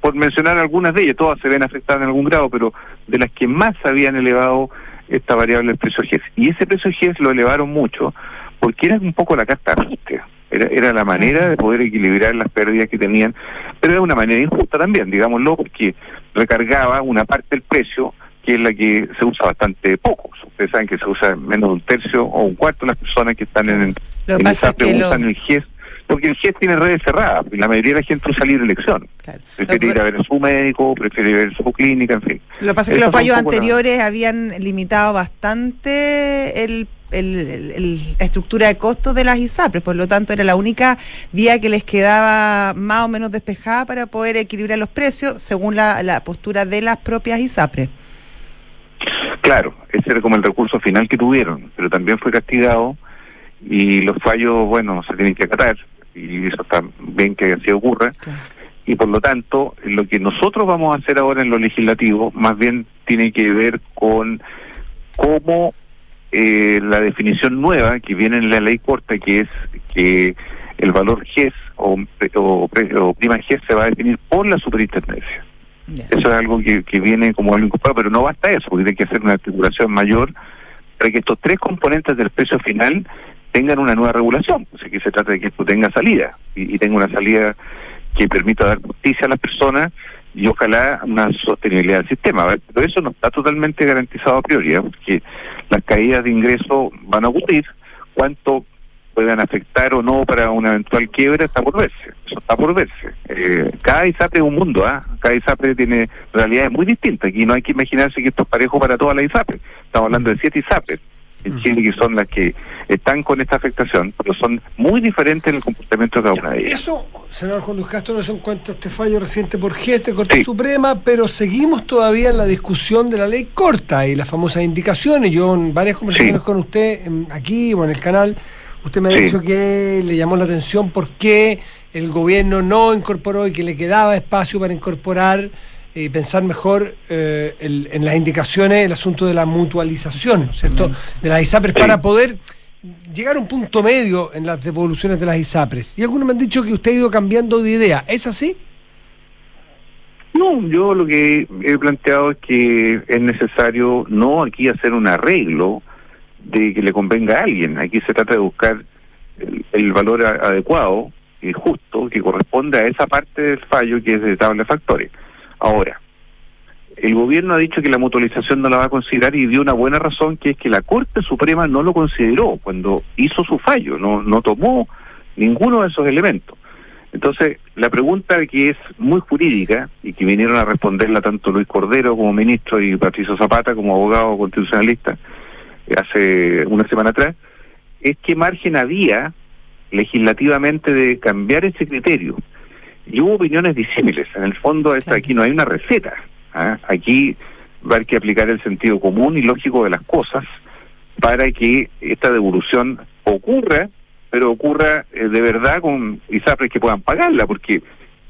por mencionar algunas de ellas, todas se ven afectadas en algún grado, pero de las que más habían elevado esta variable el precio GES. Y ese precio GES lo elevaron mucho porque era un poco la carta ajuste. Era, era la manera de poder equilibrar las pérdidas que tenían, pero era una manera injusta también, digámoslo, porque recargaba una parte del precio que es la que se usa bastante poco. Ustedes saben que se usa menos de un tercio o un cuarto de las personas que están en, Lo que en pasa es ISAPRE que lo- el GES, porque el GES tiene redes cerradas, y la mayoría de la gente usa libre elección. Claro. Prefiere Lo- ir a ver a su médico, prefiere ir a ver su clínica, en fin. Lo que pasa es que los fallos la- anteriores habían limitado bastante el, el- el- el- la estructura de costos de las ISAPRES, por lo tanto era la única vía que les quedaba más o menos despejada para poder equilibrar los precios según la, la postura de las propias ISAPRES. Claro, ese era como el recurso final que tuvieron, pero también fue castigado y los fallos, bueno, se tienen que acatar y eso está bien que así ocurra. Y por lo tanto, lo que nosotros vamos a hacer ahora en lo legislativo, más bien tiene que ver con cómo eh, la definición nueva que viene en la ley corta, que es que el valor GES o, o, o prima GES se va a definir por la superintendencia. Eso es algo que, que viene como algo incorporado, pero no basta eso, porque hay que hacer una articulación mayor para que estos tres componentes del precio final tengan una nueva regulación. O sea, que se trata de que esto tenga salida y, y tenga una salida que permita dar justicia a las personas y ojalá una sostenibilidad del sistema. Pero eso no está totalmente garantizado a priori, ¿eh? porque las caídas de ingresos van a ocurrir. ¿Cuánto puedan afectar o no para una eventual quiebra está por verse. Eso está por verse. Eh, cada ISAPRE es un mundo, ¿ah? Cada ISAPRE tiene realidades muy distintas. Aquí no hay que imaginarse que esto es parejo para todas las ISAPRE. Estamos hablando de siete ISAPRES en Chile que son las que están con esta afectación, pero son muy diferentes en el comportamiento de cada una de ellas. Eso, senador Juan Luis Castro, no se encuentra este fallo reciente por GES de Corte Sí. Suprema, pero seguimos todavía en la discusión de la ley corta y las famosas indicaciones. Yo en varias conversaciones Sí. con usted, en- aquí o en el canal, usted me ha Sí. dicho que le llamó la atención por qué el gobierno no incorporó y que le quedaba espacio para incorporar y pensar mejor eh, el- en las indicaciones el asunto de la mutualización, ¿no es cierto? De las ISAPRES para poder llegar a un punto medio en las devoluciones de las ISAPRES. Y algunos me han dicho que usted ha ido cambiando de idea. ¿Es así? No, yo lo que he planteado es que es necesario no aquí hacer un arreglo de que le convenga a alguien. Aquí se trata de buscar el, el valor a- adecuado y justo que corresponde a esa parte del fallo que es de tabla de factores. Ahora, el gobierno ha dicho que la mutualización no la va a considerar y dio una buena razón, que es que la Corte Suprema no lo consideró cuando hizo su fallo, no, no tomó ninguno de esos elementos. Entonces, la pregunta que es muy jurídica y que vinieron a responderla tanto Luis Cordero como ministro y Patricio Zapata como abogado constitucionalista eh, hace una semana atrás, es qué margen había legislativamente de cambiar ese criterio. Y hubo opiniones disímiles. En el fondo, esta, aquí no hay una receta. ¿ah? Aquí va a haber que aplicar el sentido común y lógico de las cosas para que esta devolución ocurra, pero ocurra eh, de verdad con ISAPRES que puedan pagarla, porque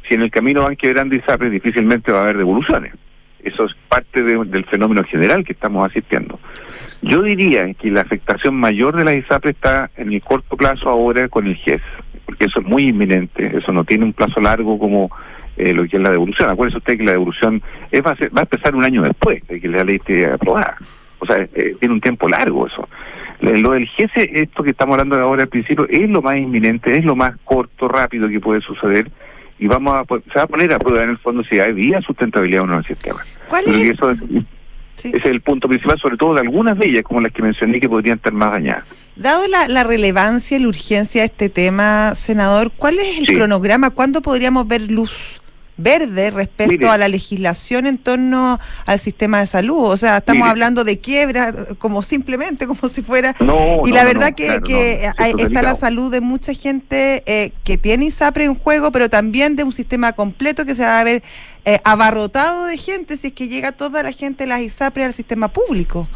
si en el camino van quebrando ISAPRES, difícilmente va a haber devoluciones. Eso es parte de- del fenómeno general que estamos asistiendo. Yo diría que la afectación mayor de las ISAPRES está en el corto plazo ahora con el GES, porque eso es muy inminente, eso no tiene un plazo largo como eh, lo que es la devolución. Acuérdese usted que la devolución es, va, a ser- va a empezar un año después de que la ley esté aprobada. O sea, eh, tiene un tiempo largo eso. Lo del GESE, esto que estamos hablando ahora al principio, es lo más inminente, es lo más corto, rápido que puede suceder y vamos a, se va a poner a prueba en el fondo si hay vía sustentabilidad o no del sistema. ¿Cuál es? eso es, Sí. ese es el punto principal, sobre todo de algunas de ellas, como las que mencioné, que podrían estar más dañadas. Dado la, la relevancia y la urgencia de este tema, senador, ¿cuál es el Sí. cronograma? ¿Cuándo podríamos ver luz verde respecto Mire. a la legislación en torno al sistema de salud? O sea, estamos Mire. hablando de quiebra, como simplemente, como si fuera... No, y no, la verdad no, que, claro, que está la salud de mucha gente eh, que tiene ISAPRE en juego, pero también de un sistema completo que se va a ver eh, abarrotado de gente si es que llega toda la gente de las ISAPRE al sistema público.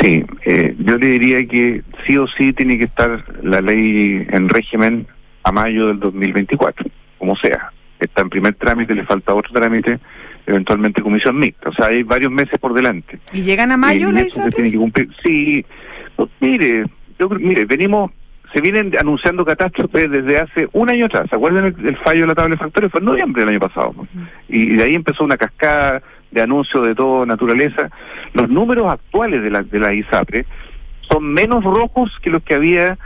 Sí, eh, yo le diría que sí o sí tiene que estar la ley en régimen a mayo del 2024, como sea. Está en primer trámite, le falta otro trámite, eventualmente comisión mixta. O sea, hay varios meses por delante. ¿Y llegan a mayo la se ISAPRE? tiene que cumplir. Sí, pues, mire, yo mire, venimos, se vienen anunciando catástrofes desde hace un año atrás. ¿Se acuerdan el, el fallo de la tabla de factores? Fue en noviembre del año pasado. ¿no? Y de ahí empezó una cascada de anuncios de toda naturaleza. Los números actuales de la, de la ISAPRE son menos rojos que los que había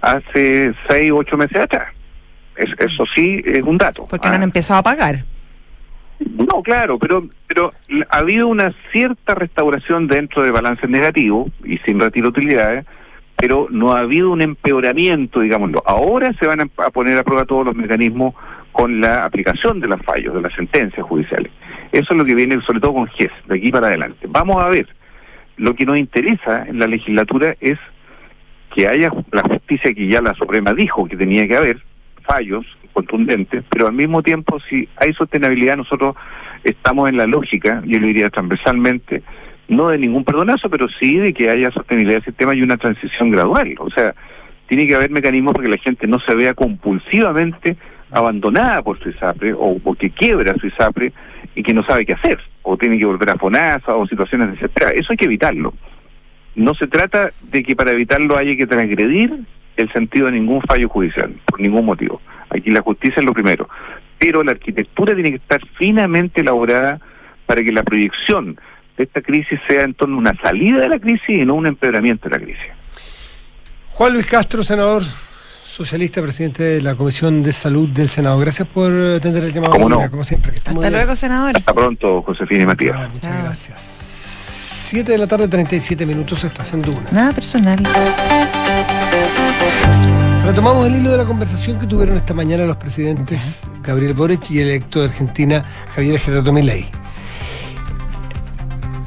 hace seis ocho meses atrás. Es- eso sí es un dato. Porque no Ah. han empezado a pagar. No, claro, pero pero ha habido una cierta restauración dentro de balances negativos y sin retiro de utilidades, pero no ha habido un empeoramiento, digámoslo. Ahora se van a, a poner a prueba todos los mecanismos con la aplicación de los fallos, de las sentencias judiciales. Eso es lo que viene sobre todo con GES, de aquí para adelante. Vamos a ver. Lo que nos interesa en la legislatura es que haya la justicia que ya la Suprema dijo que tenía que haber, fallos contundentes, pero al mismo tiempo si hay sostenibilidad nosotros estamos en la lógica, yo lo diría transversalmente, no de ningún perdonazo, pero sí de que haya sostenibilidad del sistema y una transición gradual. O sea, tiene que haber mecanismos para que la gente no se vea compulsivamente abandonada por su ISAPRE o porque quiebra su ISAPRE y que no sabe qué hacer, o tiene que volver a FONASA o situaciones desesperadas. Eso hay que evitarlo. No se trata de que para evitarlo haya que transgredir el sentido de ningún fallo judicial, por ningún motivo. Aquí la justicia es lo primero. Pero la arquitectura tiene que estar finamente elaborada para que la proyección de esta crisis sea en torno a una salida de la crisis y no un empeoramiento de la crisis. Juan Luis Castro, senador socialista, presidente de la Comisión de Salud del Senado. Gracias por atender el llamado. ¿Cómo no? Mira, Como siempre, que está muy Hasta bien. luego, senador. Hasta pronto, Josefina y Matías. Ah, muchas Chao. gracias. 7 de la tarde, 37 minutos, estás en Duna. Nada personal. Retomamos el hilo de la conversación que tuvieron esta mañana los presidentes Gabriel Boric y el electo de Argentina Javier Gerardo Milei.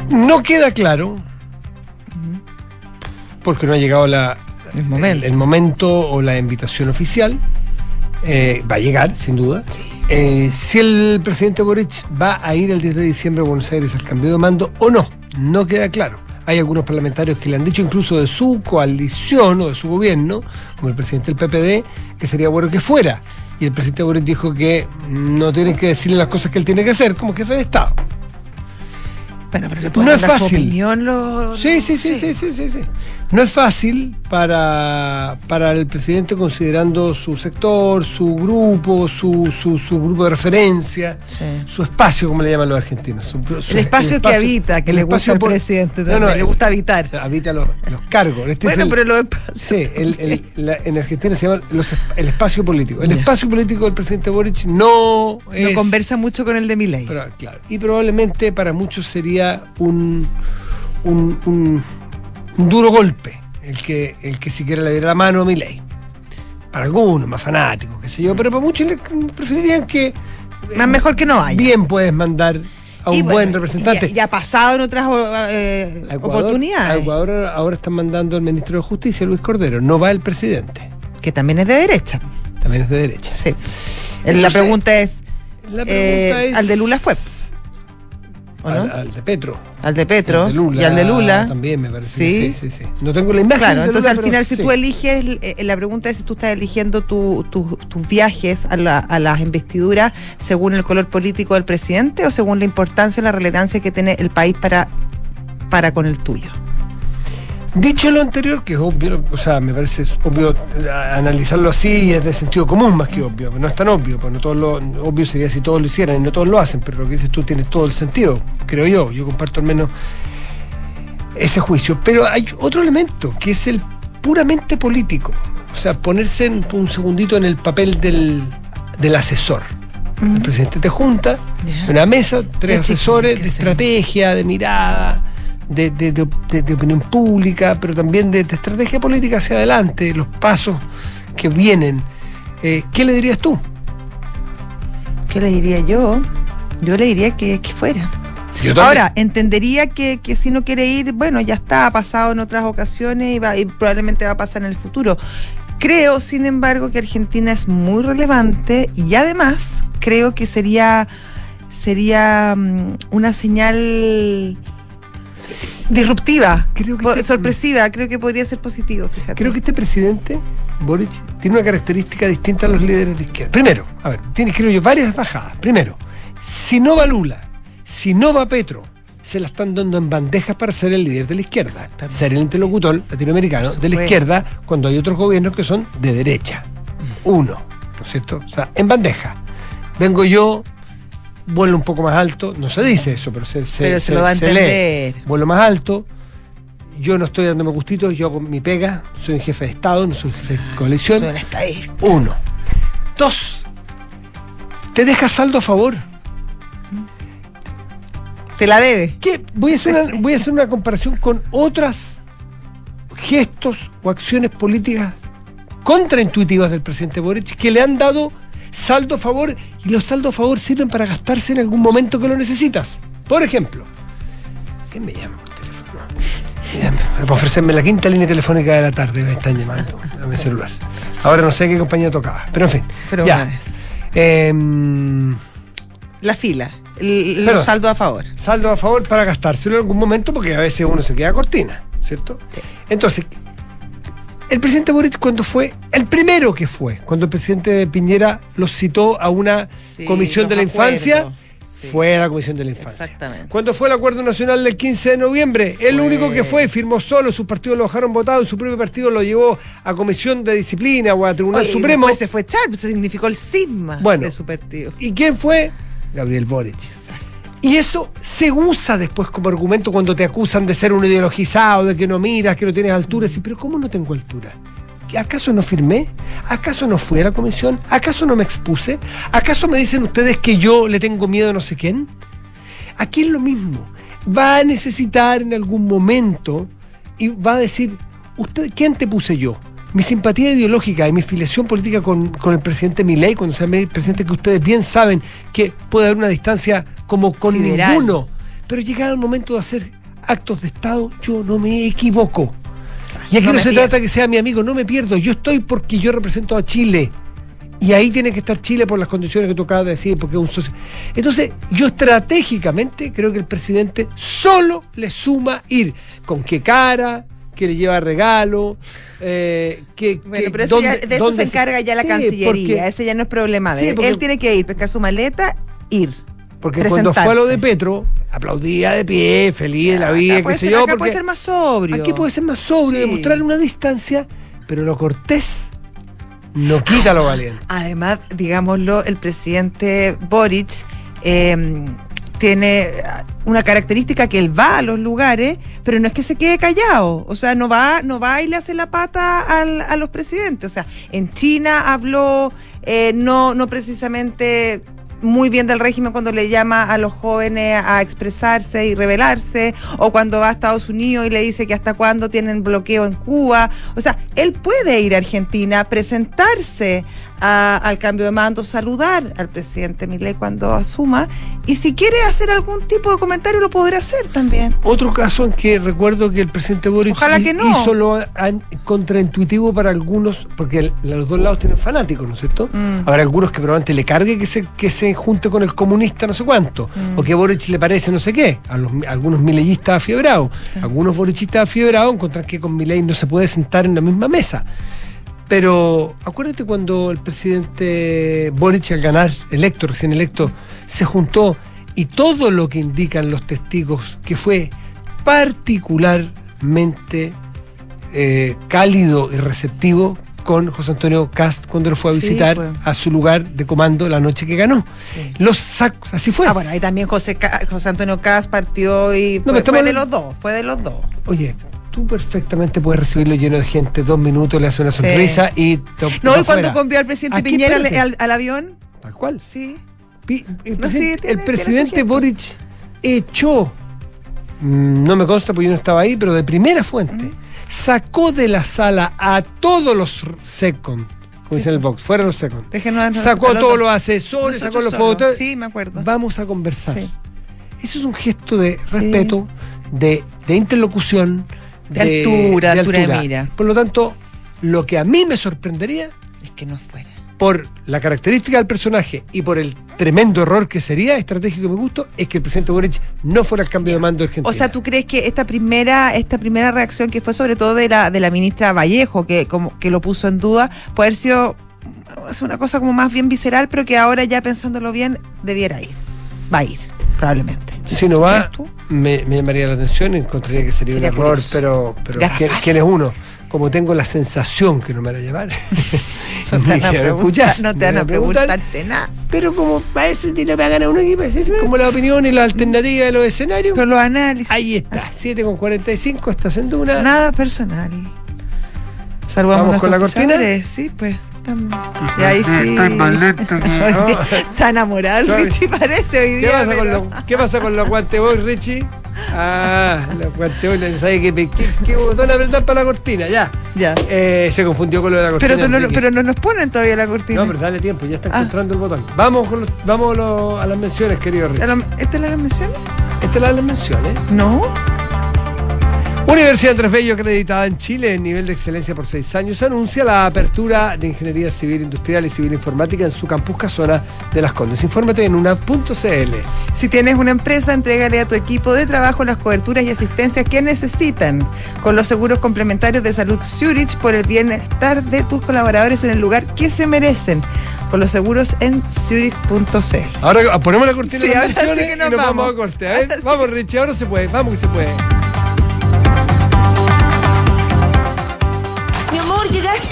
No queda claro, porque no ha llegado la, El momento. el momento o la invitación oficial, eh, va a llegar, sin duda. Eh, si el presidente Boric va a ir el 10 de diciembre a Buenos Aires al cambio de mando o no, no queda claro. Hay algunos parlamentarios que le han dicho incluso de su coalición o de su gobierno, como el presidente del PPD, que sería bueno que fuera. Y el presidente Boric dijo que no tienen que decirle las cosas que él tiene que hacer como jefe de Estado. Bueno, pero le No es dar su fácil. opinión. Sí, sí, sí, sí, sí, sí, sí. No es fácil para, para el presidente considerando su sector, su grupo, su, su, su grupo de referencia, Sí. su espacio, como le llaman los argentinos. su- El espacio que habita, que el le gusta espacio al por- presidente No, no, le gusta habitar. Habita los, los cargos. Este es Bueno, el- pero los espacios... Sí, el- la- en Argentina se llama los el espacio político. El espacio político del presidente Boric no No conversa mucho con el de Milei. Claro, y probablemente para muchos sería un, un, un- un duro golpe el que, el que siquiera le diera la mano a Milei. Para algunos, más fanáticos, qué sé yo, pero para muchos le preferirían que Más mejor que no haya. bien puedes mandar a un Y bueno, buen representante. Ya, ha pasado en otras eh, A Ecuador- oportunidades. a Ecuador ahora están mandando al ministro de Justicia, Luis Cordero. No va el presidente. Que también es de derecha. También es de derecha. Sí. la pregunta es, La Eh, es. al de Lula fue, ¿o no? Al, al de Petro. al de Petro Al de Lula y al de Lula. También me parece. Sí. Sí, sí, sí. No tengo la imagen. Claro, de entonces Lula, al final si sí. tú eliges, eh, la pregunta es si tú estás eligiendo tu- tu- tus viajes a, la- a las investiduras según el color político del presidente o según la importancia y la relevancia que tiene el país para, para con el tuyo. Dicho lo anterior, que es obvio, o sea, me parece obvio analizarlo así, es de sentido común más que obvio, no es tan obvio, pues no todos lo, obvio sería si todos lo hicieran y no todos lo hacen, pero lo que dices tú tiene todo el sentido, creo yo, yo comparto al menos ese juicio. Pero hay otro elemento, que es el puramente político. O sea, ponerse en- un segundito en el papel del, del asesor. El presidente te junta en una mesa, tres asesores de estrategia, de mirada, de, de- de- de- de opinión pública, pero también de, de estrategia política hacia adelante, los pasos que vienen. Eh, ¿Qué le dirías tú? ¿Qué le diría yo? Yo le diría que, que fuera. Ahora, entendería que, que si no quiere ir, bueno, ya está, ha pasado en otras ocasiones y, va- y probablemente va a pasar en el futuro. Creo, sin embargo, que Argentina es muy relevante y además creo que sería, sería mm, una señal disruptiva, Creo que po- te- sorpresiva, creo que podría ser positivo, fíjate. Creo que este presidente, Boric, tiene una característica distinta a los líderes de izquierda. Primero, a ver, tiene, creo yo, varias bajadas. Primero, si no va Lula, si no va Petro, se la están dando en bandejas para ser el líder de la izquierda. Ser el interlocutor latinoamericano de la izquierda cuando hay otros gobiernos que son de derecha. Uno, ¿no es cierto? O sea, en bandeja. Vengo yo, vuelo un poco más alto, no se dice eso, pero se, se- Pero se lo da a lee. entender. Vuelo más alto, yo no estoy dándome gustitos, yo hago mi pega, soy un jefe de Estado, no soy jefe de coalición. Soy un estadista. Uno. Dos. Te deja saldo a favor. Te la debe. ¿Qué? Voy a hacer una, voy a hacer una comparación con otras gestos o acciones políticas contraintuitivas del presidente Boric que le han dado saldo a favor y los saldos a favor sirven para gastarse en algún momento que lo necesitas. Por ejemplo, ¿quién me llama por teléfono? Para ofrecerme la quinta línea telefónica de la tarde me están llamando a mi celular. Ahora no sé qué compañía tocaba, pero en fin. Pero ya. Em, La fila. El Perdón. saldo a favor. saldo a favor para gastárselo en algún momento porque a veces uno se queda cortina, ¿cierto? Sí. Entonces, el presidente Boric cuando fue, el primero que fue, cuando el presidente Piñera los citó a una Sí, comisión de la infancia. Sí. fue a la comisión de la infancia. Exactamente. Cuando fue el acuerdo nacional del 15 de noviembre, el Fue. único que fue, firmó solo, sus partidos lo dejaron votado y su propio partido lo llevó a comisión de disciplina o a Tribunal Oye, y Supremo. después se fue Char, significó el cisma Bueno. de su partido. ¿Y quién fue? Gabriel Boric. Y eso se usa después como argumento cuando te acusan de ser un ideologizado, de que no miras, que no tienes altura. Sí, pero ¿cómo no tengo altura? ¿Que ¿Acaso no firmé? ¿Acaso no fui a la comisión? ¿Acaso no me expuse? ¿Acaso me dicen ustedes que yo le tengo miedo a no sé quién? Aquí es lo mismo. Va a necesitar en algún momento y va a decir, ¿usted quién te puse yo? Mi simpatía ideológica y mi filiación política con, con el presidente Milei, cuando sea el presidente que ustedes bien saben que puede haber una distancia como con Sideral. ninguno. Pero llegado el momento de hacer actos de Estado, yo no me equivoco. Y aquí No se pierdo. trata que sea mi amigo, no me pierdo. Yo estoy porque yo represento a Chile. Y ahí tiene que estar Chile por las condiciones que tú acabas de decir, porque es un socio. Entonces, yo estratégicamente creo que el presidente solo le suma ir. ¿Con qué cara? ¿Qué le lleva regalo? Eh, que, Bueno, que- pero eso ya- de eso se encarga ya la Sí, Cancillería. porque- Ese ya no es problema de Sí, él. porque- Él tiene que ir, pescar su maleta, ir. Porque cuando fue a lo de. Petro, aplaudía de pie, feliz de la vida, qué sé yo. acá puede ser más sobrio. Aquí puede ser más sobrio, Sí. demostrar una distancia, pero lo cortés no quita lo valiente. Además, digámoslo, el presidente Boric eh, tiene una característica que él va a los lugares, pero no es que se quede callado. O sea, no va, no va y le hace la pata al- a los presidentes. O sea, en China habló eh, no, no precisamente muy bien del régimen cuando le llama a los jóvenes a expresarse y rebelarse, o cuando va a Estados Unidos y le dice que hasta cuándo tienen bloqueo en Cuba. O sea, él puede ir a Argentina, presentarse a- al cambio de mando, saludar al presidente Milei cuando asuma, y si quiere hacer algún tipo de comentario lo podrá hacer también. Otro caso en que recuerdo que el presidente Boric Ojalá que no. hizo lo contraintuitivo para algunos, porque el- los dos lados tienen fanáticos, ¿no es cierto? Mm. Habrá algunos que probablemente le cargue que se, que se junte con el comunista no sé cuánto, Mm. o que Boric le parece no sé qué, a, los, a algunos mileyistas afiebrados, algunos boricistas afiebrados encuentran que con Milei no se puede sentar en la misma mesa. Pero acuérdate cuando el presidente Boric al ganar, electo, recién electo, se juntó y todo lo que indican los testigos que fue particularmente eh, cálido y receptivo con José Antonio Cast cuando lo fue a visitar a su lugar de comando la noche que ganó. Sí. Los sacos, así fue. Ah, bueno, ahí también José, José Antonio Cas partió y No, fue, de los dos, fue de los dos. Oye, tú perfectamente puedes recibirlo lleno de gente, dos minutos, le hace una sonrisa y te- No, y cuando convió al presidente Piñera al, avión, Tal cual. sí. Pi- El No, presidente, sí, tiene- el. Boric echó, mm, no me consta porque yo no estaba ahí, pero de primera fuente, sacó de la sala a todos los second, como dicen en el box, fuera los second. Déjenos Sacó a todos dos. los asesores, sacó los fotos. Sí, me acuerdo. Vamos a conversar. Sí. Eso es un gesto de respeto, de, de interlocución, De altura, de altura de mira. Por lo tanto, lo que a mí me sorprendería Es que no fuera. por la característica del personaje y por el tremendo error que sería estratégico que me gustó, es que el presidente Boric no fuera el cambio de mando de Argentina. O sea, ¿tú crees que esta primera, esta primera reacción que fue sobre todo de la, de la ministra Vallejo, que como que lo puso en duda, puede haber sido es una cosa como más bien visceral, pero que ahora ya pensándolo bien, debiera ir. Va a ir, probablemente. si no va, me, me llamaría la atención y encontraría que sería, Sería un error, curioso. pero, pero. ¿quién, quién es uno? Como tengo la sensación que no me van a llevar, No te van a escuchar, no te van a preguntar. preguntarte nada. Pero como para eso te lo pagan a uno aquí, para decir como la opinión y la alternativa de los escenarios. Con los análisis. Ahí está, 7 con 45, estás en Duna. Nada personal. Salvamos ¿Vamos con la cortina? Sí, pues. Y ahí sí. Que- Está enamorado el. Richie, parece hoy ¿Qué día. pasa, con los, ¿Qué pasa con los guanteboys, Richie? Ah, los guanteboys, ¿sabes qué, qué, qué botón apretar para la cortina? Ya. Ya. Eh, se confundió con lo de la cortina. Pero, tú no, pero no nos ponen todavía la cortina. No, pero dale tiempo, ya está Ah. encontrando el botón. Vamos, con los- vamos a los- a las menciones, querido ¿A Richie. la- ¿Esta es la mención? Esta es la de las menciones. No. Universidad Andrés Bello, acreditada en Chile en nivel de excelencia por seis años, anuncia la apertura de Ingeniería Civil Industrial y Civil Informática en su campus Casona de Las Condes. Infórmate en una.cl. Si tienes una empresa, entrégale a tu equipo de trabajo las coberturas y asistencias que necesitan. Con los seguros complementarios de salud Zurich por el bienestar de tus colaboradores en el lugar que se merecen. Con los seguros en zurich.cl. Ahora ponemos la cortina Sí, de ahora sí y nos vamos. vamos. a corte. A ver, Ahora sí. vamos, Richie, ahora se puede. Vamos que se puede.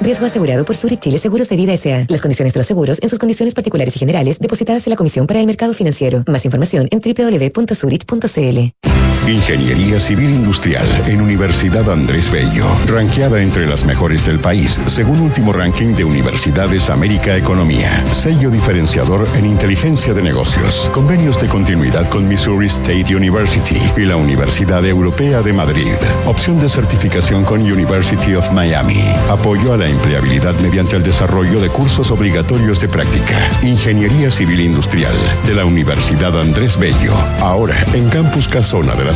Riesgo asegurado por Zurich Chile Seguros de Vida S.A. Las condiciones de los seguros en sus condiciones particulares y generales depositadas en la Comisión para el Mercado Financiero. Más información en www.zurich.cl. Ingeniería Civil Industrial en Universidad Andrés Bello, ranqueada entre las mejores del país, según último ranking de Universidades América Economía. Sello diferenciador en inteligencia de negocios. Convenios de continuidad con Missouri State University y la Universidad Europea de Madrid. Opción de certificación con University of Miami. Apoyo a la empleabilidad mediante el desarrollo de cursos obligatorios de práctica. Ingeniería Civil Industrial de la Universidad Andrés Bello. Ahora en Campus Casona de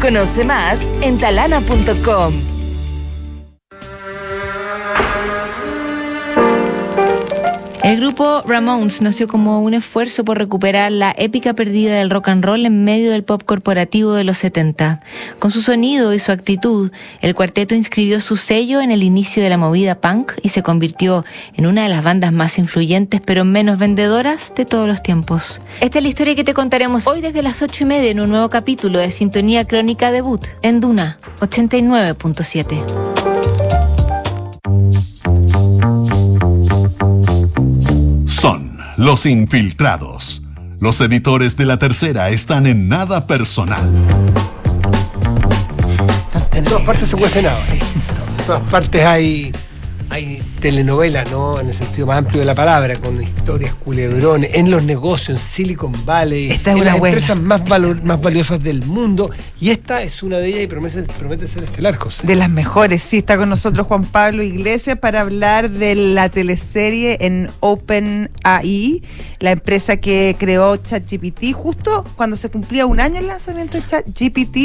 Conoce más en talana.com. El grupo Ramones nació como un esfuerzo por recuperar la épica perdida del rock and roll en medio del pop corporativo de los 70. Con su sonido y su actitud, el cuarteto inscribió su sello en el inicio de la movida punk y se convirtió en una de las bandas más influyentes pero menos vendedoras de todos los tiempos. Esta es la historia que te contaremos hoy desde las 8 y media en un nuevo capítulo de Sintonía Crónica Debut en Duna 89.7. los infiltrados. Los editores de la tercera están en nada personal. En todas partes se cuece nada. En todas partes hay, hay telenovela, ¿no? En el sentido más amplio de la palabra, con historias, culebrones, en los negocios, en Silicon Valley, Esta es en una las buena. empresas más, valor- más valiosas del mundo. Y esta es una de ellas y promete, promete ser estelar, José. De las mejores, sí, está con nosotros Juan Pablo Iglesias para hablar de la teleserie en OpenAI, la empresa que creó ChatGPT justo cuando se cumplía un año el lanzamiento de ChatGPT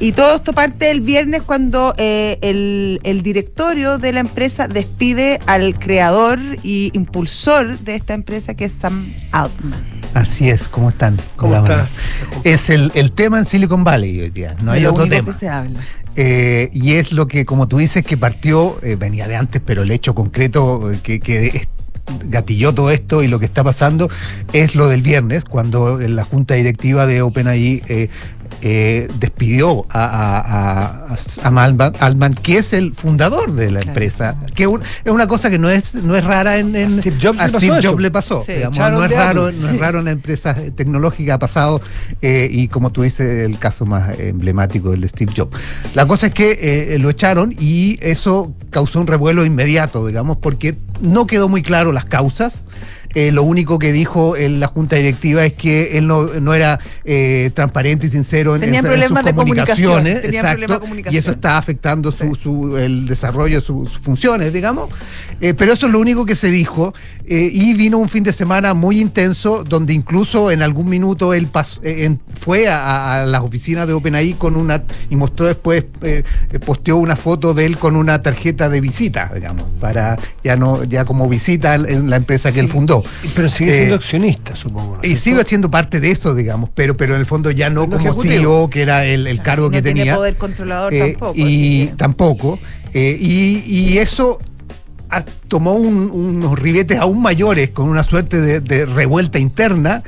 y todo esto parte el viernes cuando eh, el, el directorio de la empresa despide al creador y impulsor de esta empresa que es Sam Altman. Así es, ¿cómo están? ¿Cómo estás? Es el, el tema en Silicon Valley hoy día, no hay lo otro único tema. que se habla. Eh, y es lo que, como tú dices, que partió, eh, venía de antes, pero el hecho concreto eh, que, que es- gatilló todo esto y lo que está pasando es lo del viernes, cuando la junta directiva de OpenAI eh, eh, despidió a, a, a- a Sam Altman, que es el fundador de la empresa, que un- es una cosa que no es, no es rara en, en- A Steve Jobs a le pasó Steve. Jobs le pasó. Sí, digamos, echaron no es raro, no sí. es raro en la empresa tecnológica ha pasado eh, y como tú dices el caso más emblemático el de Steve Jobs. La cosa es que eh, lo echaron y eso causó un revuelo inmediato, digamos, porque no quedó muy claro las causas. Eh, lo único que dijo en la junta directiva es que él no, no era eh, transparente y sincero en, en- sus de comunicaciones, exacto, problemas de comunicación. y eso está afectando su, su- el desarrollo de sus funciones, digamos. Eh, pero eso es lo único que se dijo. eh, y vino un fin de semana muy intenso, donde incluso en algún minuto él eh, en- fue a, a las oficinas de OpenAI con una y mostró después, eh, eh, posteó una foto de él con una tarjeta de visita, digamos, para ya no, ya como visita en- en la empresa que él fundó. Pero sigue siendo Eh, accionista, supongo. ¿no? y sigue siendo parte de eso, digamos, pero, pero en el fondo ya no No como ejecutivo. CEO, que era el, el cargo no que tenía. poder controlador Eh, tampoco. Y que- tampoco. eh, y, y eso tomó un- unos ribetes aún mayores con una suerte de, de revuelta interna.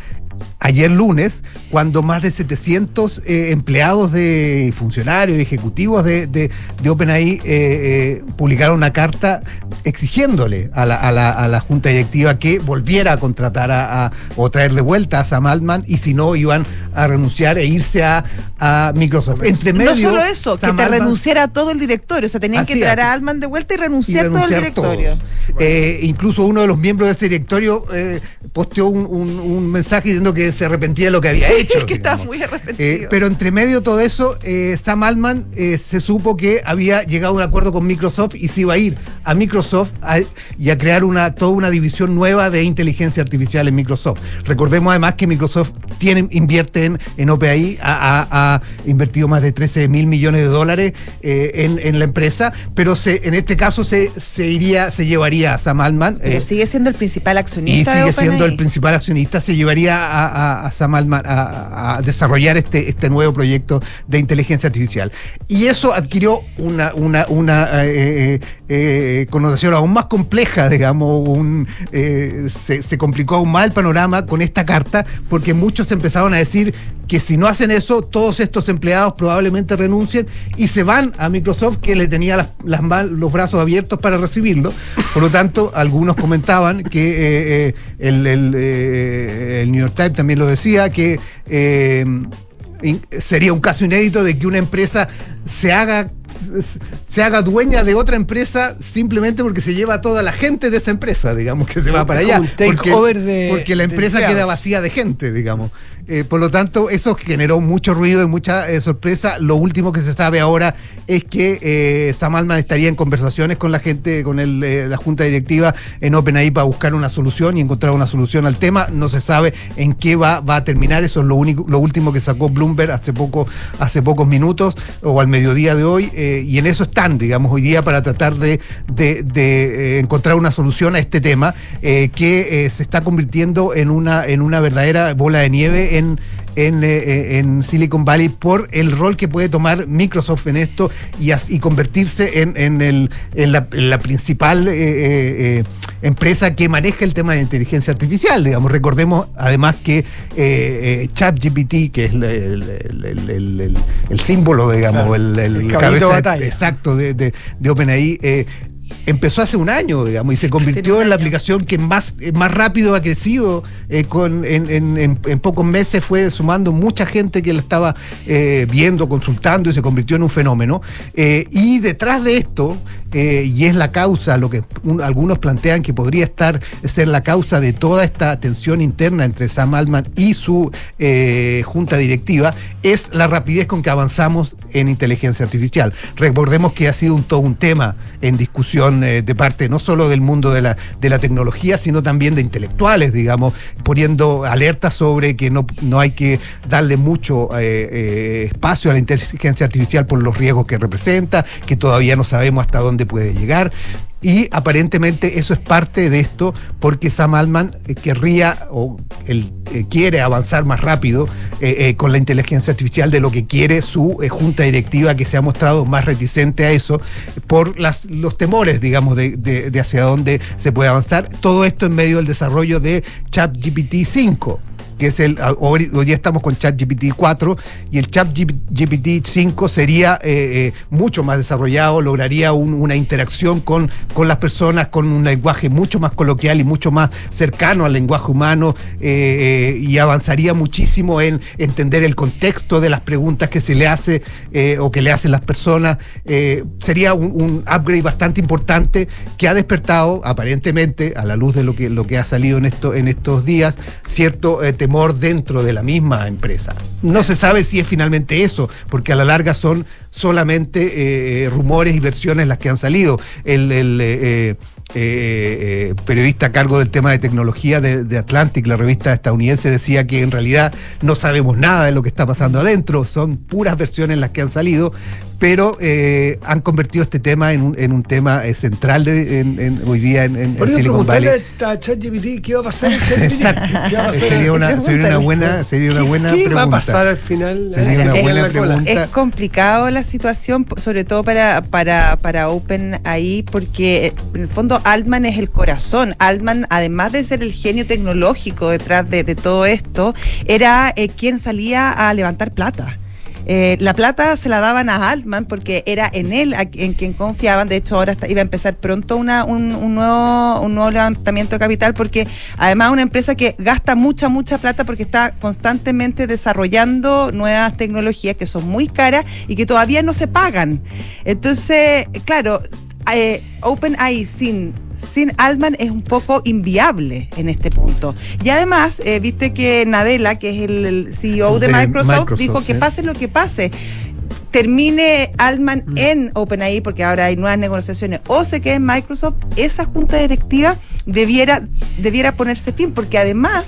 Ayer lunes, cuando más de 700 eh, empleados de funcionarios y ejecutivos de, de, de OpenAI eh, eh, publicaron una carta exigiéndole a la, a la- a la junta directiva que volviera a contratar a, a- o traer de vuelta a Sam Altman y si no iban a renunciar e irse a, a Microsoft. Entre medio, no solo eso, Sam que te Altman- renunciara todo el directorio. O sea, tenían que traer a Altman de vuelta y y renunciar, todo el directorio. Eh, incluso uno de los miembros de ese directorio eh, posteó un, un- un mensaje diciendo que se arrepentía de lo que había Sí, hecho. que estaba muy arrepentido. Eh, pero entre medio de todo eso, eh, Sam Altman eh, se supo que había llegado a un acuerdo con Microsoft y se iba a ir a Microsoft a- y a crear una, toda una división nueva de inteligencia artificial en Microsoft. Recordemos además que Microsoft tiene, invierte en, en OpenAI, ha, invertido más de 13 mil millones de dólares en, en la empresa, pero se, en este caso se, se iría, se llevaría a Sam Altman. Pero sigue siendo el principal y accionista de sigue siendo el principal accionista, se llevaría a, a- a Sam a, desarrollar este, este nuevo proyecto de inteligencia artificial. Y eso adquirió una, una eh, eh, connotación aún más compleja, digamos, un, eh, se, complicó aún más el panorama con esta carta, porque muchos empezaron a decir que si no hacen eso, todos estos empleados probablemente renuncien y se van a Microsoft que le tenía las, los brazos abiertos para recibirlo. Por lo tanto, algunos comentaban que eh, el, el, New York Times también lo decía, que sería un caso inédito de que una empresa se haga se haga dueña de otra empresa simplemente porque se lleva a toda la gente de esa empresa, digamos, que se va para allá. Porque, porque la empresa queda vacía de gente, digamos. Eh, por lo tanto, eso generó mucho ruido y mucha eh, sorpresa. Lo último que se sabe ahora es que eh, Sam estaría en conversaciones con la gente, con el, eh, la junta directiva en OpenAI para buscar una solución y encontrar una solución al tema. No se sabe en qué va, a terminar. Eso es lo único, lo último que sacó Bloomberg hace poco, hace pocos minutos o al mediodía de hoy. y en eso están, digamos, hoy día para tratar de, encontrar una solución a este tema que se está convirtiendo en una verdadera bola de nieve en, en, eh, eh, en Silicon Valley por el rol que puede tomar Microsoft en esto y, as- y convertirse en, en el, en la, principal eh, empresa que maneja el tema de inteligencia artificial. Digamos, recordemos además que ChatGPT, que es el, el- símbolo, digamos, el, cabeza de de- batalla. exacto de, de, de OpenAI. Empezó hace un año, digamos, y se convirtió en la aplicación que más, eh, más rápido ha crecido. eh, con, en, en- en- en pocos meses fue sumando mucha gente que la estaba eh, viendo, consultando y se convirtió en un fenómeno. Eh, y detrás de esto eh, y es la causa, lo que un- algunos plantean que podría estar ser la causa de toda esta tensión interna entre Sam Altman y su eh, junta directiva, es la rapidez con que avanzamos en inteligencia artificial. Recordemos que ha sido un, todo un tema en discusión eh, de parte no solo del mundo de la, de la tecnología, sino también de intelectuales, digamos, poniendo alertas sobre que no, no hay que darle mucho espacio a la inteligencia artificial por los riesgos que representa, que todavía no sabemos hasta dónde puede llegar. Y aparentemente eso es parte de esto porque Sam Altman eh, querría o él eh, quiere avanzar más rápido eh, con la inteligencia artificial de lo que quiere su junta directiva que se ha mostrado más reticente a eso por las, los temores, digamos, de, de- de hacia dónde se puede avanzar. Todo esto en medio del desarrollo de ChatGPT 5 que es el, hoy, hoy día estamos con ChatGPT 4 y el ChatGPT 5 sería eh, eh, mucho más desarrollado, lograría un- una interacción con, con las personas con un lenguaje mucho más coloquial y mucho más cercano al lenguaje humano eh, y avanzaría muchísimo en entender el contexto de las preguntas que se le hace o que le hacen las personas. Sería un, upgrade bastante importante que ha despertado aparentemente a la luz de lo que, lo que ha salido en, esto, en estos días cierto eh, dentro de la misma empresa. No se sabe si es finalmente eso, porque a la larga son solamente eh, rumores y versiones las que han salido. El, el, eh, eh, eh, periodista a cargo del tema de tecnología de, de Atlantic, la revista estadounidense, decía que en realidad no sabemos nada de lo que está pasando adentro, son puras versiones las que han salido, pero eh, han convertido este tema en un, en un tema eh, central de, en- en- hoy día en, Por Silicon Valley. preguntarle a ChatGPT qué va a pasar en. Exacto. ¿Qué va a pasar? Sería una, sería una buena, sería una buena ¿Qué pregunta. va a pasar al final? Sería una buena pregunta. Es complicado la situación, sobre todo para, para, para Open ahí, porque en el fondo Altman es el corazón. Altman, además de ser el genio tecnológico detrás de, todo esto, era eh, quien salía a levantar plata. Eh, la plata se la daban a Altman porque era en él a- en quien confiaban. De hecho, ahora está- iba a empezar pronto una, un, un nuevo, un nuevo levantamiento de capital porque además una empresa que gasta mucha, mucha plata porque está constantemente desarrollando nuevas tecnologías que son muy caras y que todavía no se pagan. Entonces, claro, eh, OpenAI sin, sin Altman es un poco inviable en este punto. Y además, eh, viste que Nadella, que es el, el CEO de, De Microsoft, Microsoft, dijo que pase lo que pase. Termine Altman en OpenAI, porque ahora hay nuevas negociaciones, o se quede en Microsoft, esa junta directiva debiera, debiera ponerse fin, porque además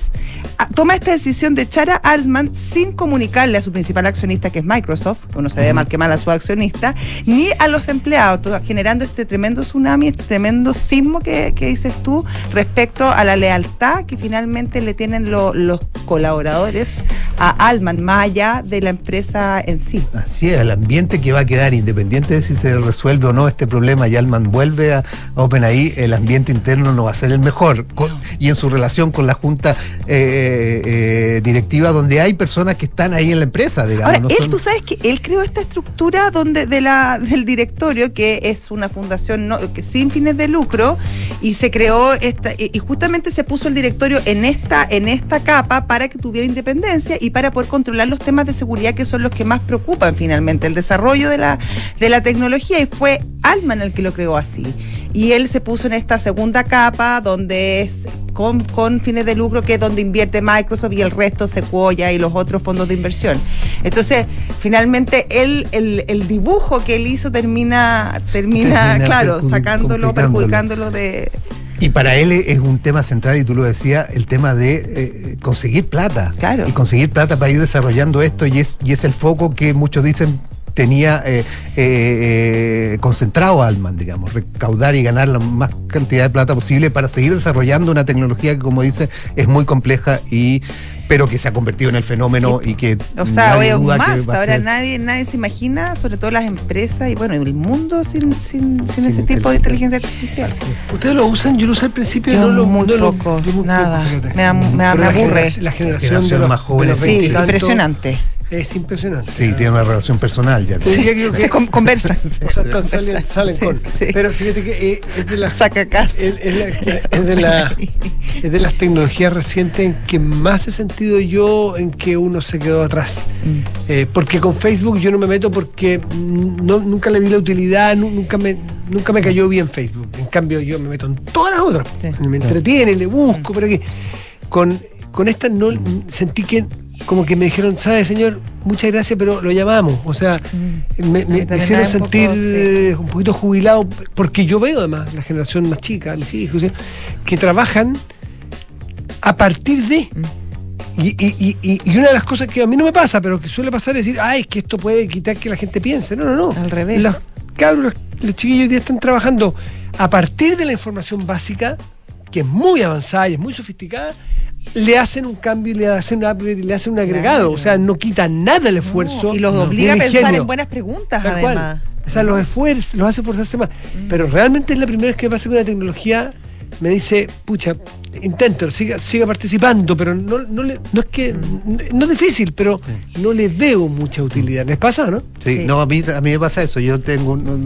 a- toma esta decisión de echar a Altman sin comunicarle a su principal accionista, que es Microsoft, uno se debe mal que mal a su accionista, ni a los empleados, todo- generando este tremendo tsunami, este tremendo sismo que, que dices tú respecto a la lealtad que finalmente le tienen lo- los colaboradores a Altman, más allá de la empresa en sí. Así es, el ambiente que va a quedar, independiente de si se resuelve o no este problema, y Alman vuelve a, OpenAI, el ambiente interno no va a ser el mejor. Con- y en su relación con la junta eh, eh, directiva, donde hay personas que están ahí en la empresa, digamos. Ahora, no él, son- tú sabes que él creó esta estructura donde de la, del directorio, que es una fundación no- que sin fines de lucro, y se creó esta, y y justamente se puso el directorio en esta, en esta capa para que tuviera independencia y para poder controlar los temas de seguridad que son los que más preocupan finalmente, el desarrollo de la, de la tecnología, y fue Altman el que lo creó así. Y él se puso en esta segunda capa donde es con, con fines de lucro, que es donde invierte Microsoft y el resto Sequoia y los otros fondos de inversión. Entonces, finalmente, él, el, el dibujo que él hizo termina, termina, Termina claro, sacándolo, perjudicándolo de... Y para él es un tema central, y tú lo decías, el tema de eh, conseguir plata. Claro. Y conseguir plata para ir desarrollando esto, y es, y es el foco que muchos dicen tenía eh, eh, eh, concentrado Altman, digamos, recaudar y ganar la más cantidad de plata posible para seguir desarrollando una tecnología que, como dice, es muy compleja y pero que se ha convertido en el fenómeno y que O sea, nadie duda que más, va a ahora ser- nadie, nadie se imagina, sobre todo las empresas y bueno, el mundo sin, sin, sin ese tipo de inteligencia artificial. ¿Ustedes lo usan? Yo lo usé al principio y Yo no lo muy no lo- poco, yo muy nada. poco. Me da- me da- me la aburre. generación- La generación, de los, más los sí, 20 y tanto impresionante. Es impresionante. Sí, tiene una relación personal ya. Te diría que- Se con- conversan. O sea, están- salen, salen Sí, con. sí. Pero fíjate que eh, es de las. Saca casa. Es, es la- es de la- es de las tecnologías recientes en que más he sentido yo en que uno se quedó atrás. Mm. Eh, porque con Facebook yo no me meto porque no, nunca le vi la utilidad, nu- nunca me. nunca me cayó bien Facebook. En cambio, yo me meto en todas las otras. Me entretiene, le busco, por aquí. Con, con esta no sentí que como que me dijeron, ¿sabe, señor? Muchas gracias, pero lo llamamos. O sea, me, me- me hicieron poco, sentir sí. eh, un poquito jubilado, porque yo veo además la generación más chica, mis hijos, que trabajan a partir de. Y, y- y- y- y una de las cosas que a mí no me pasa, pero que suele pasar es decir, ay, es que esto puede quitar que la gente piense. No, no, no. Al revés. Los cabros, los, los chiquillos hoy día están trabajando a partir de la información básica, que es muy avanzada y es muy sofisticada, le hacen un cambio y le hacen un upgrade y le hacen un agregado. O sea, no quitan nada el esfuerzo. y los obliga a pensar ingenio. en buenas preguntas, Tal cual. además. O sea, los esfuerzos, los hace esforzarse más. Pero realmente es la primera vez que me pasa con la tecnología. Me dice, pucha, intenten, siga, siga participando, pero no, no, le, no es que. No es difícil, pero no le veo mucha utilidad. ¿Les pasa, no? Sí, no, a mí, a mí me pasa eso. Yo tengo. No,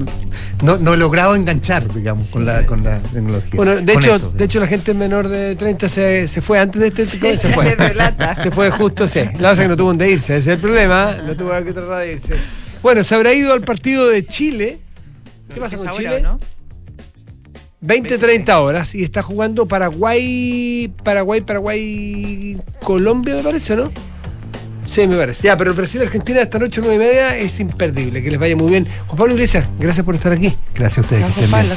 no, no he logrado enganchar, digamos, con, la, con la tecnología. Bueno, de, hecho, de hecho, la gente menor de 30 se, se fue antes de este. se fue. se fue justo, sí. La cosa que no tuvo donde irse, ese es el problema. ¿eh? No tuvo que tratar de irse. Bueno, se habrá ido al partido de Chile. ¿Qué pasa con Chile? ¿no? 20, 30 horas y está jugando Paraguay, Paraguay, Paraguay, Colombia, me parece, ¿no? Sí, me parece. Ya, pero Brasil-Argentina esta noche, 9 y media, es imperdible. Que les vaya muy bien. Juan Pablo Iglesias, gracias por estar aquí. Gracias a ustedes. Gracias, que Pablo.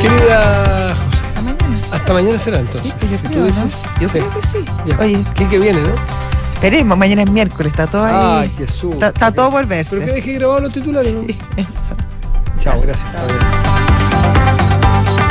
Querida José. Hasta mañana. Hasta mañana será entonces. Sí, yo si creo, dices, ¿no? Yo sí. creo que sí. Ya. Oye. ¿Qué que viene, no? Esperemos, mañana es miércoles, está todo ahí. Ay, Jesús. Está, todo por verse. Pero que dejé grabado los titulares, ¿no? Chao, gracias.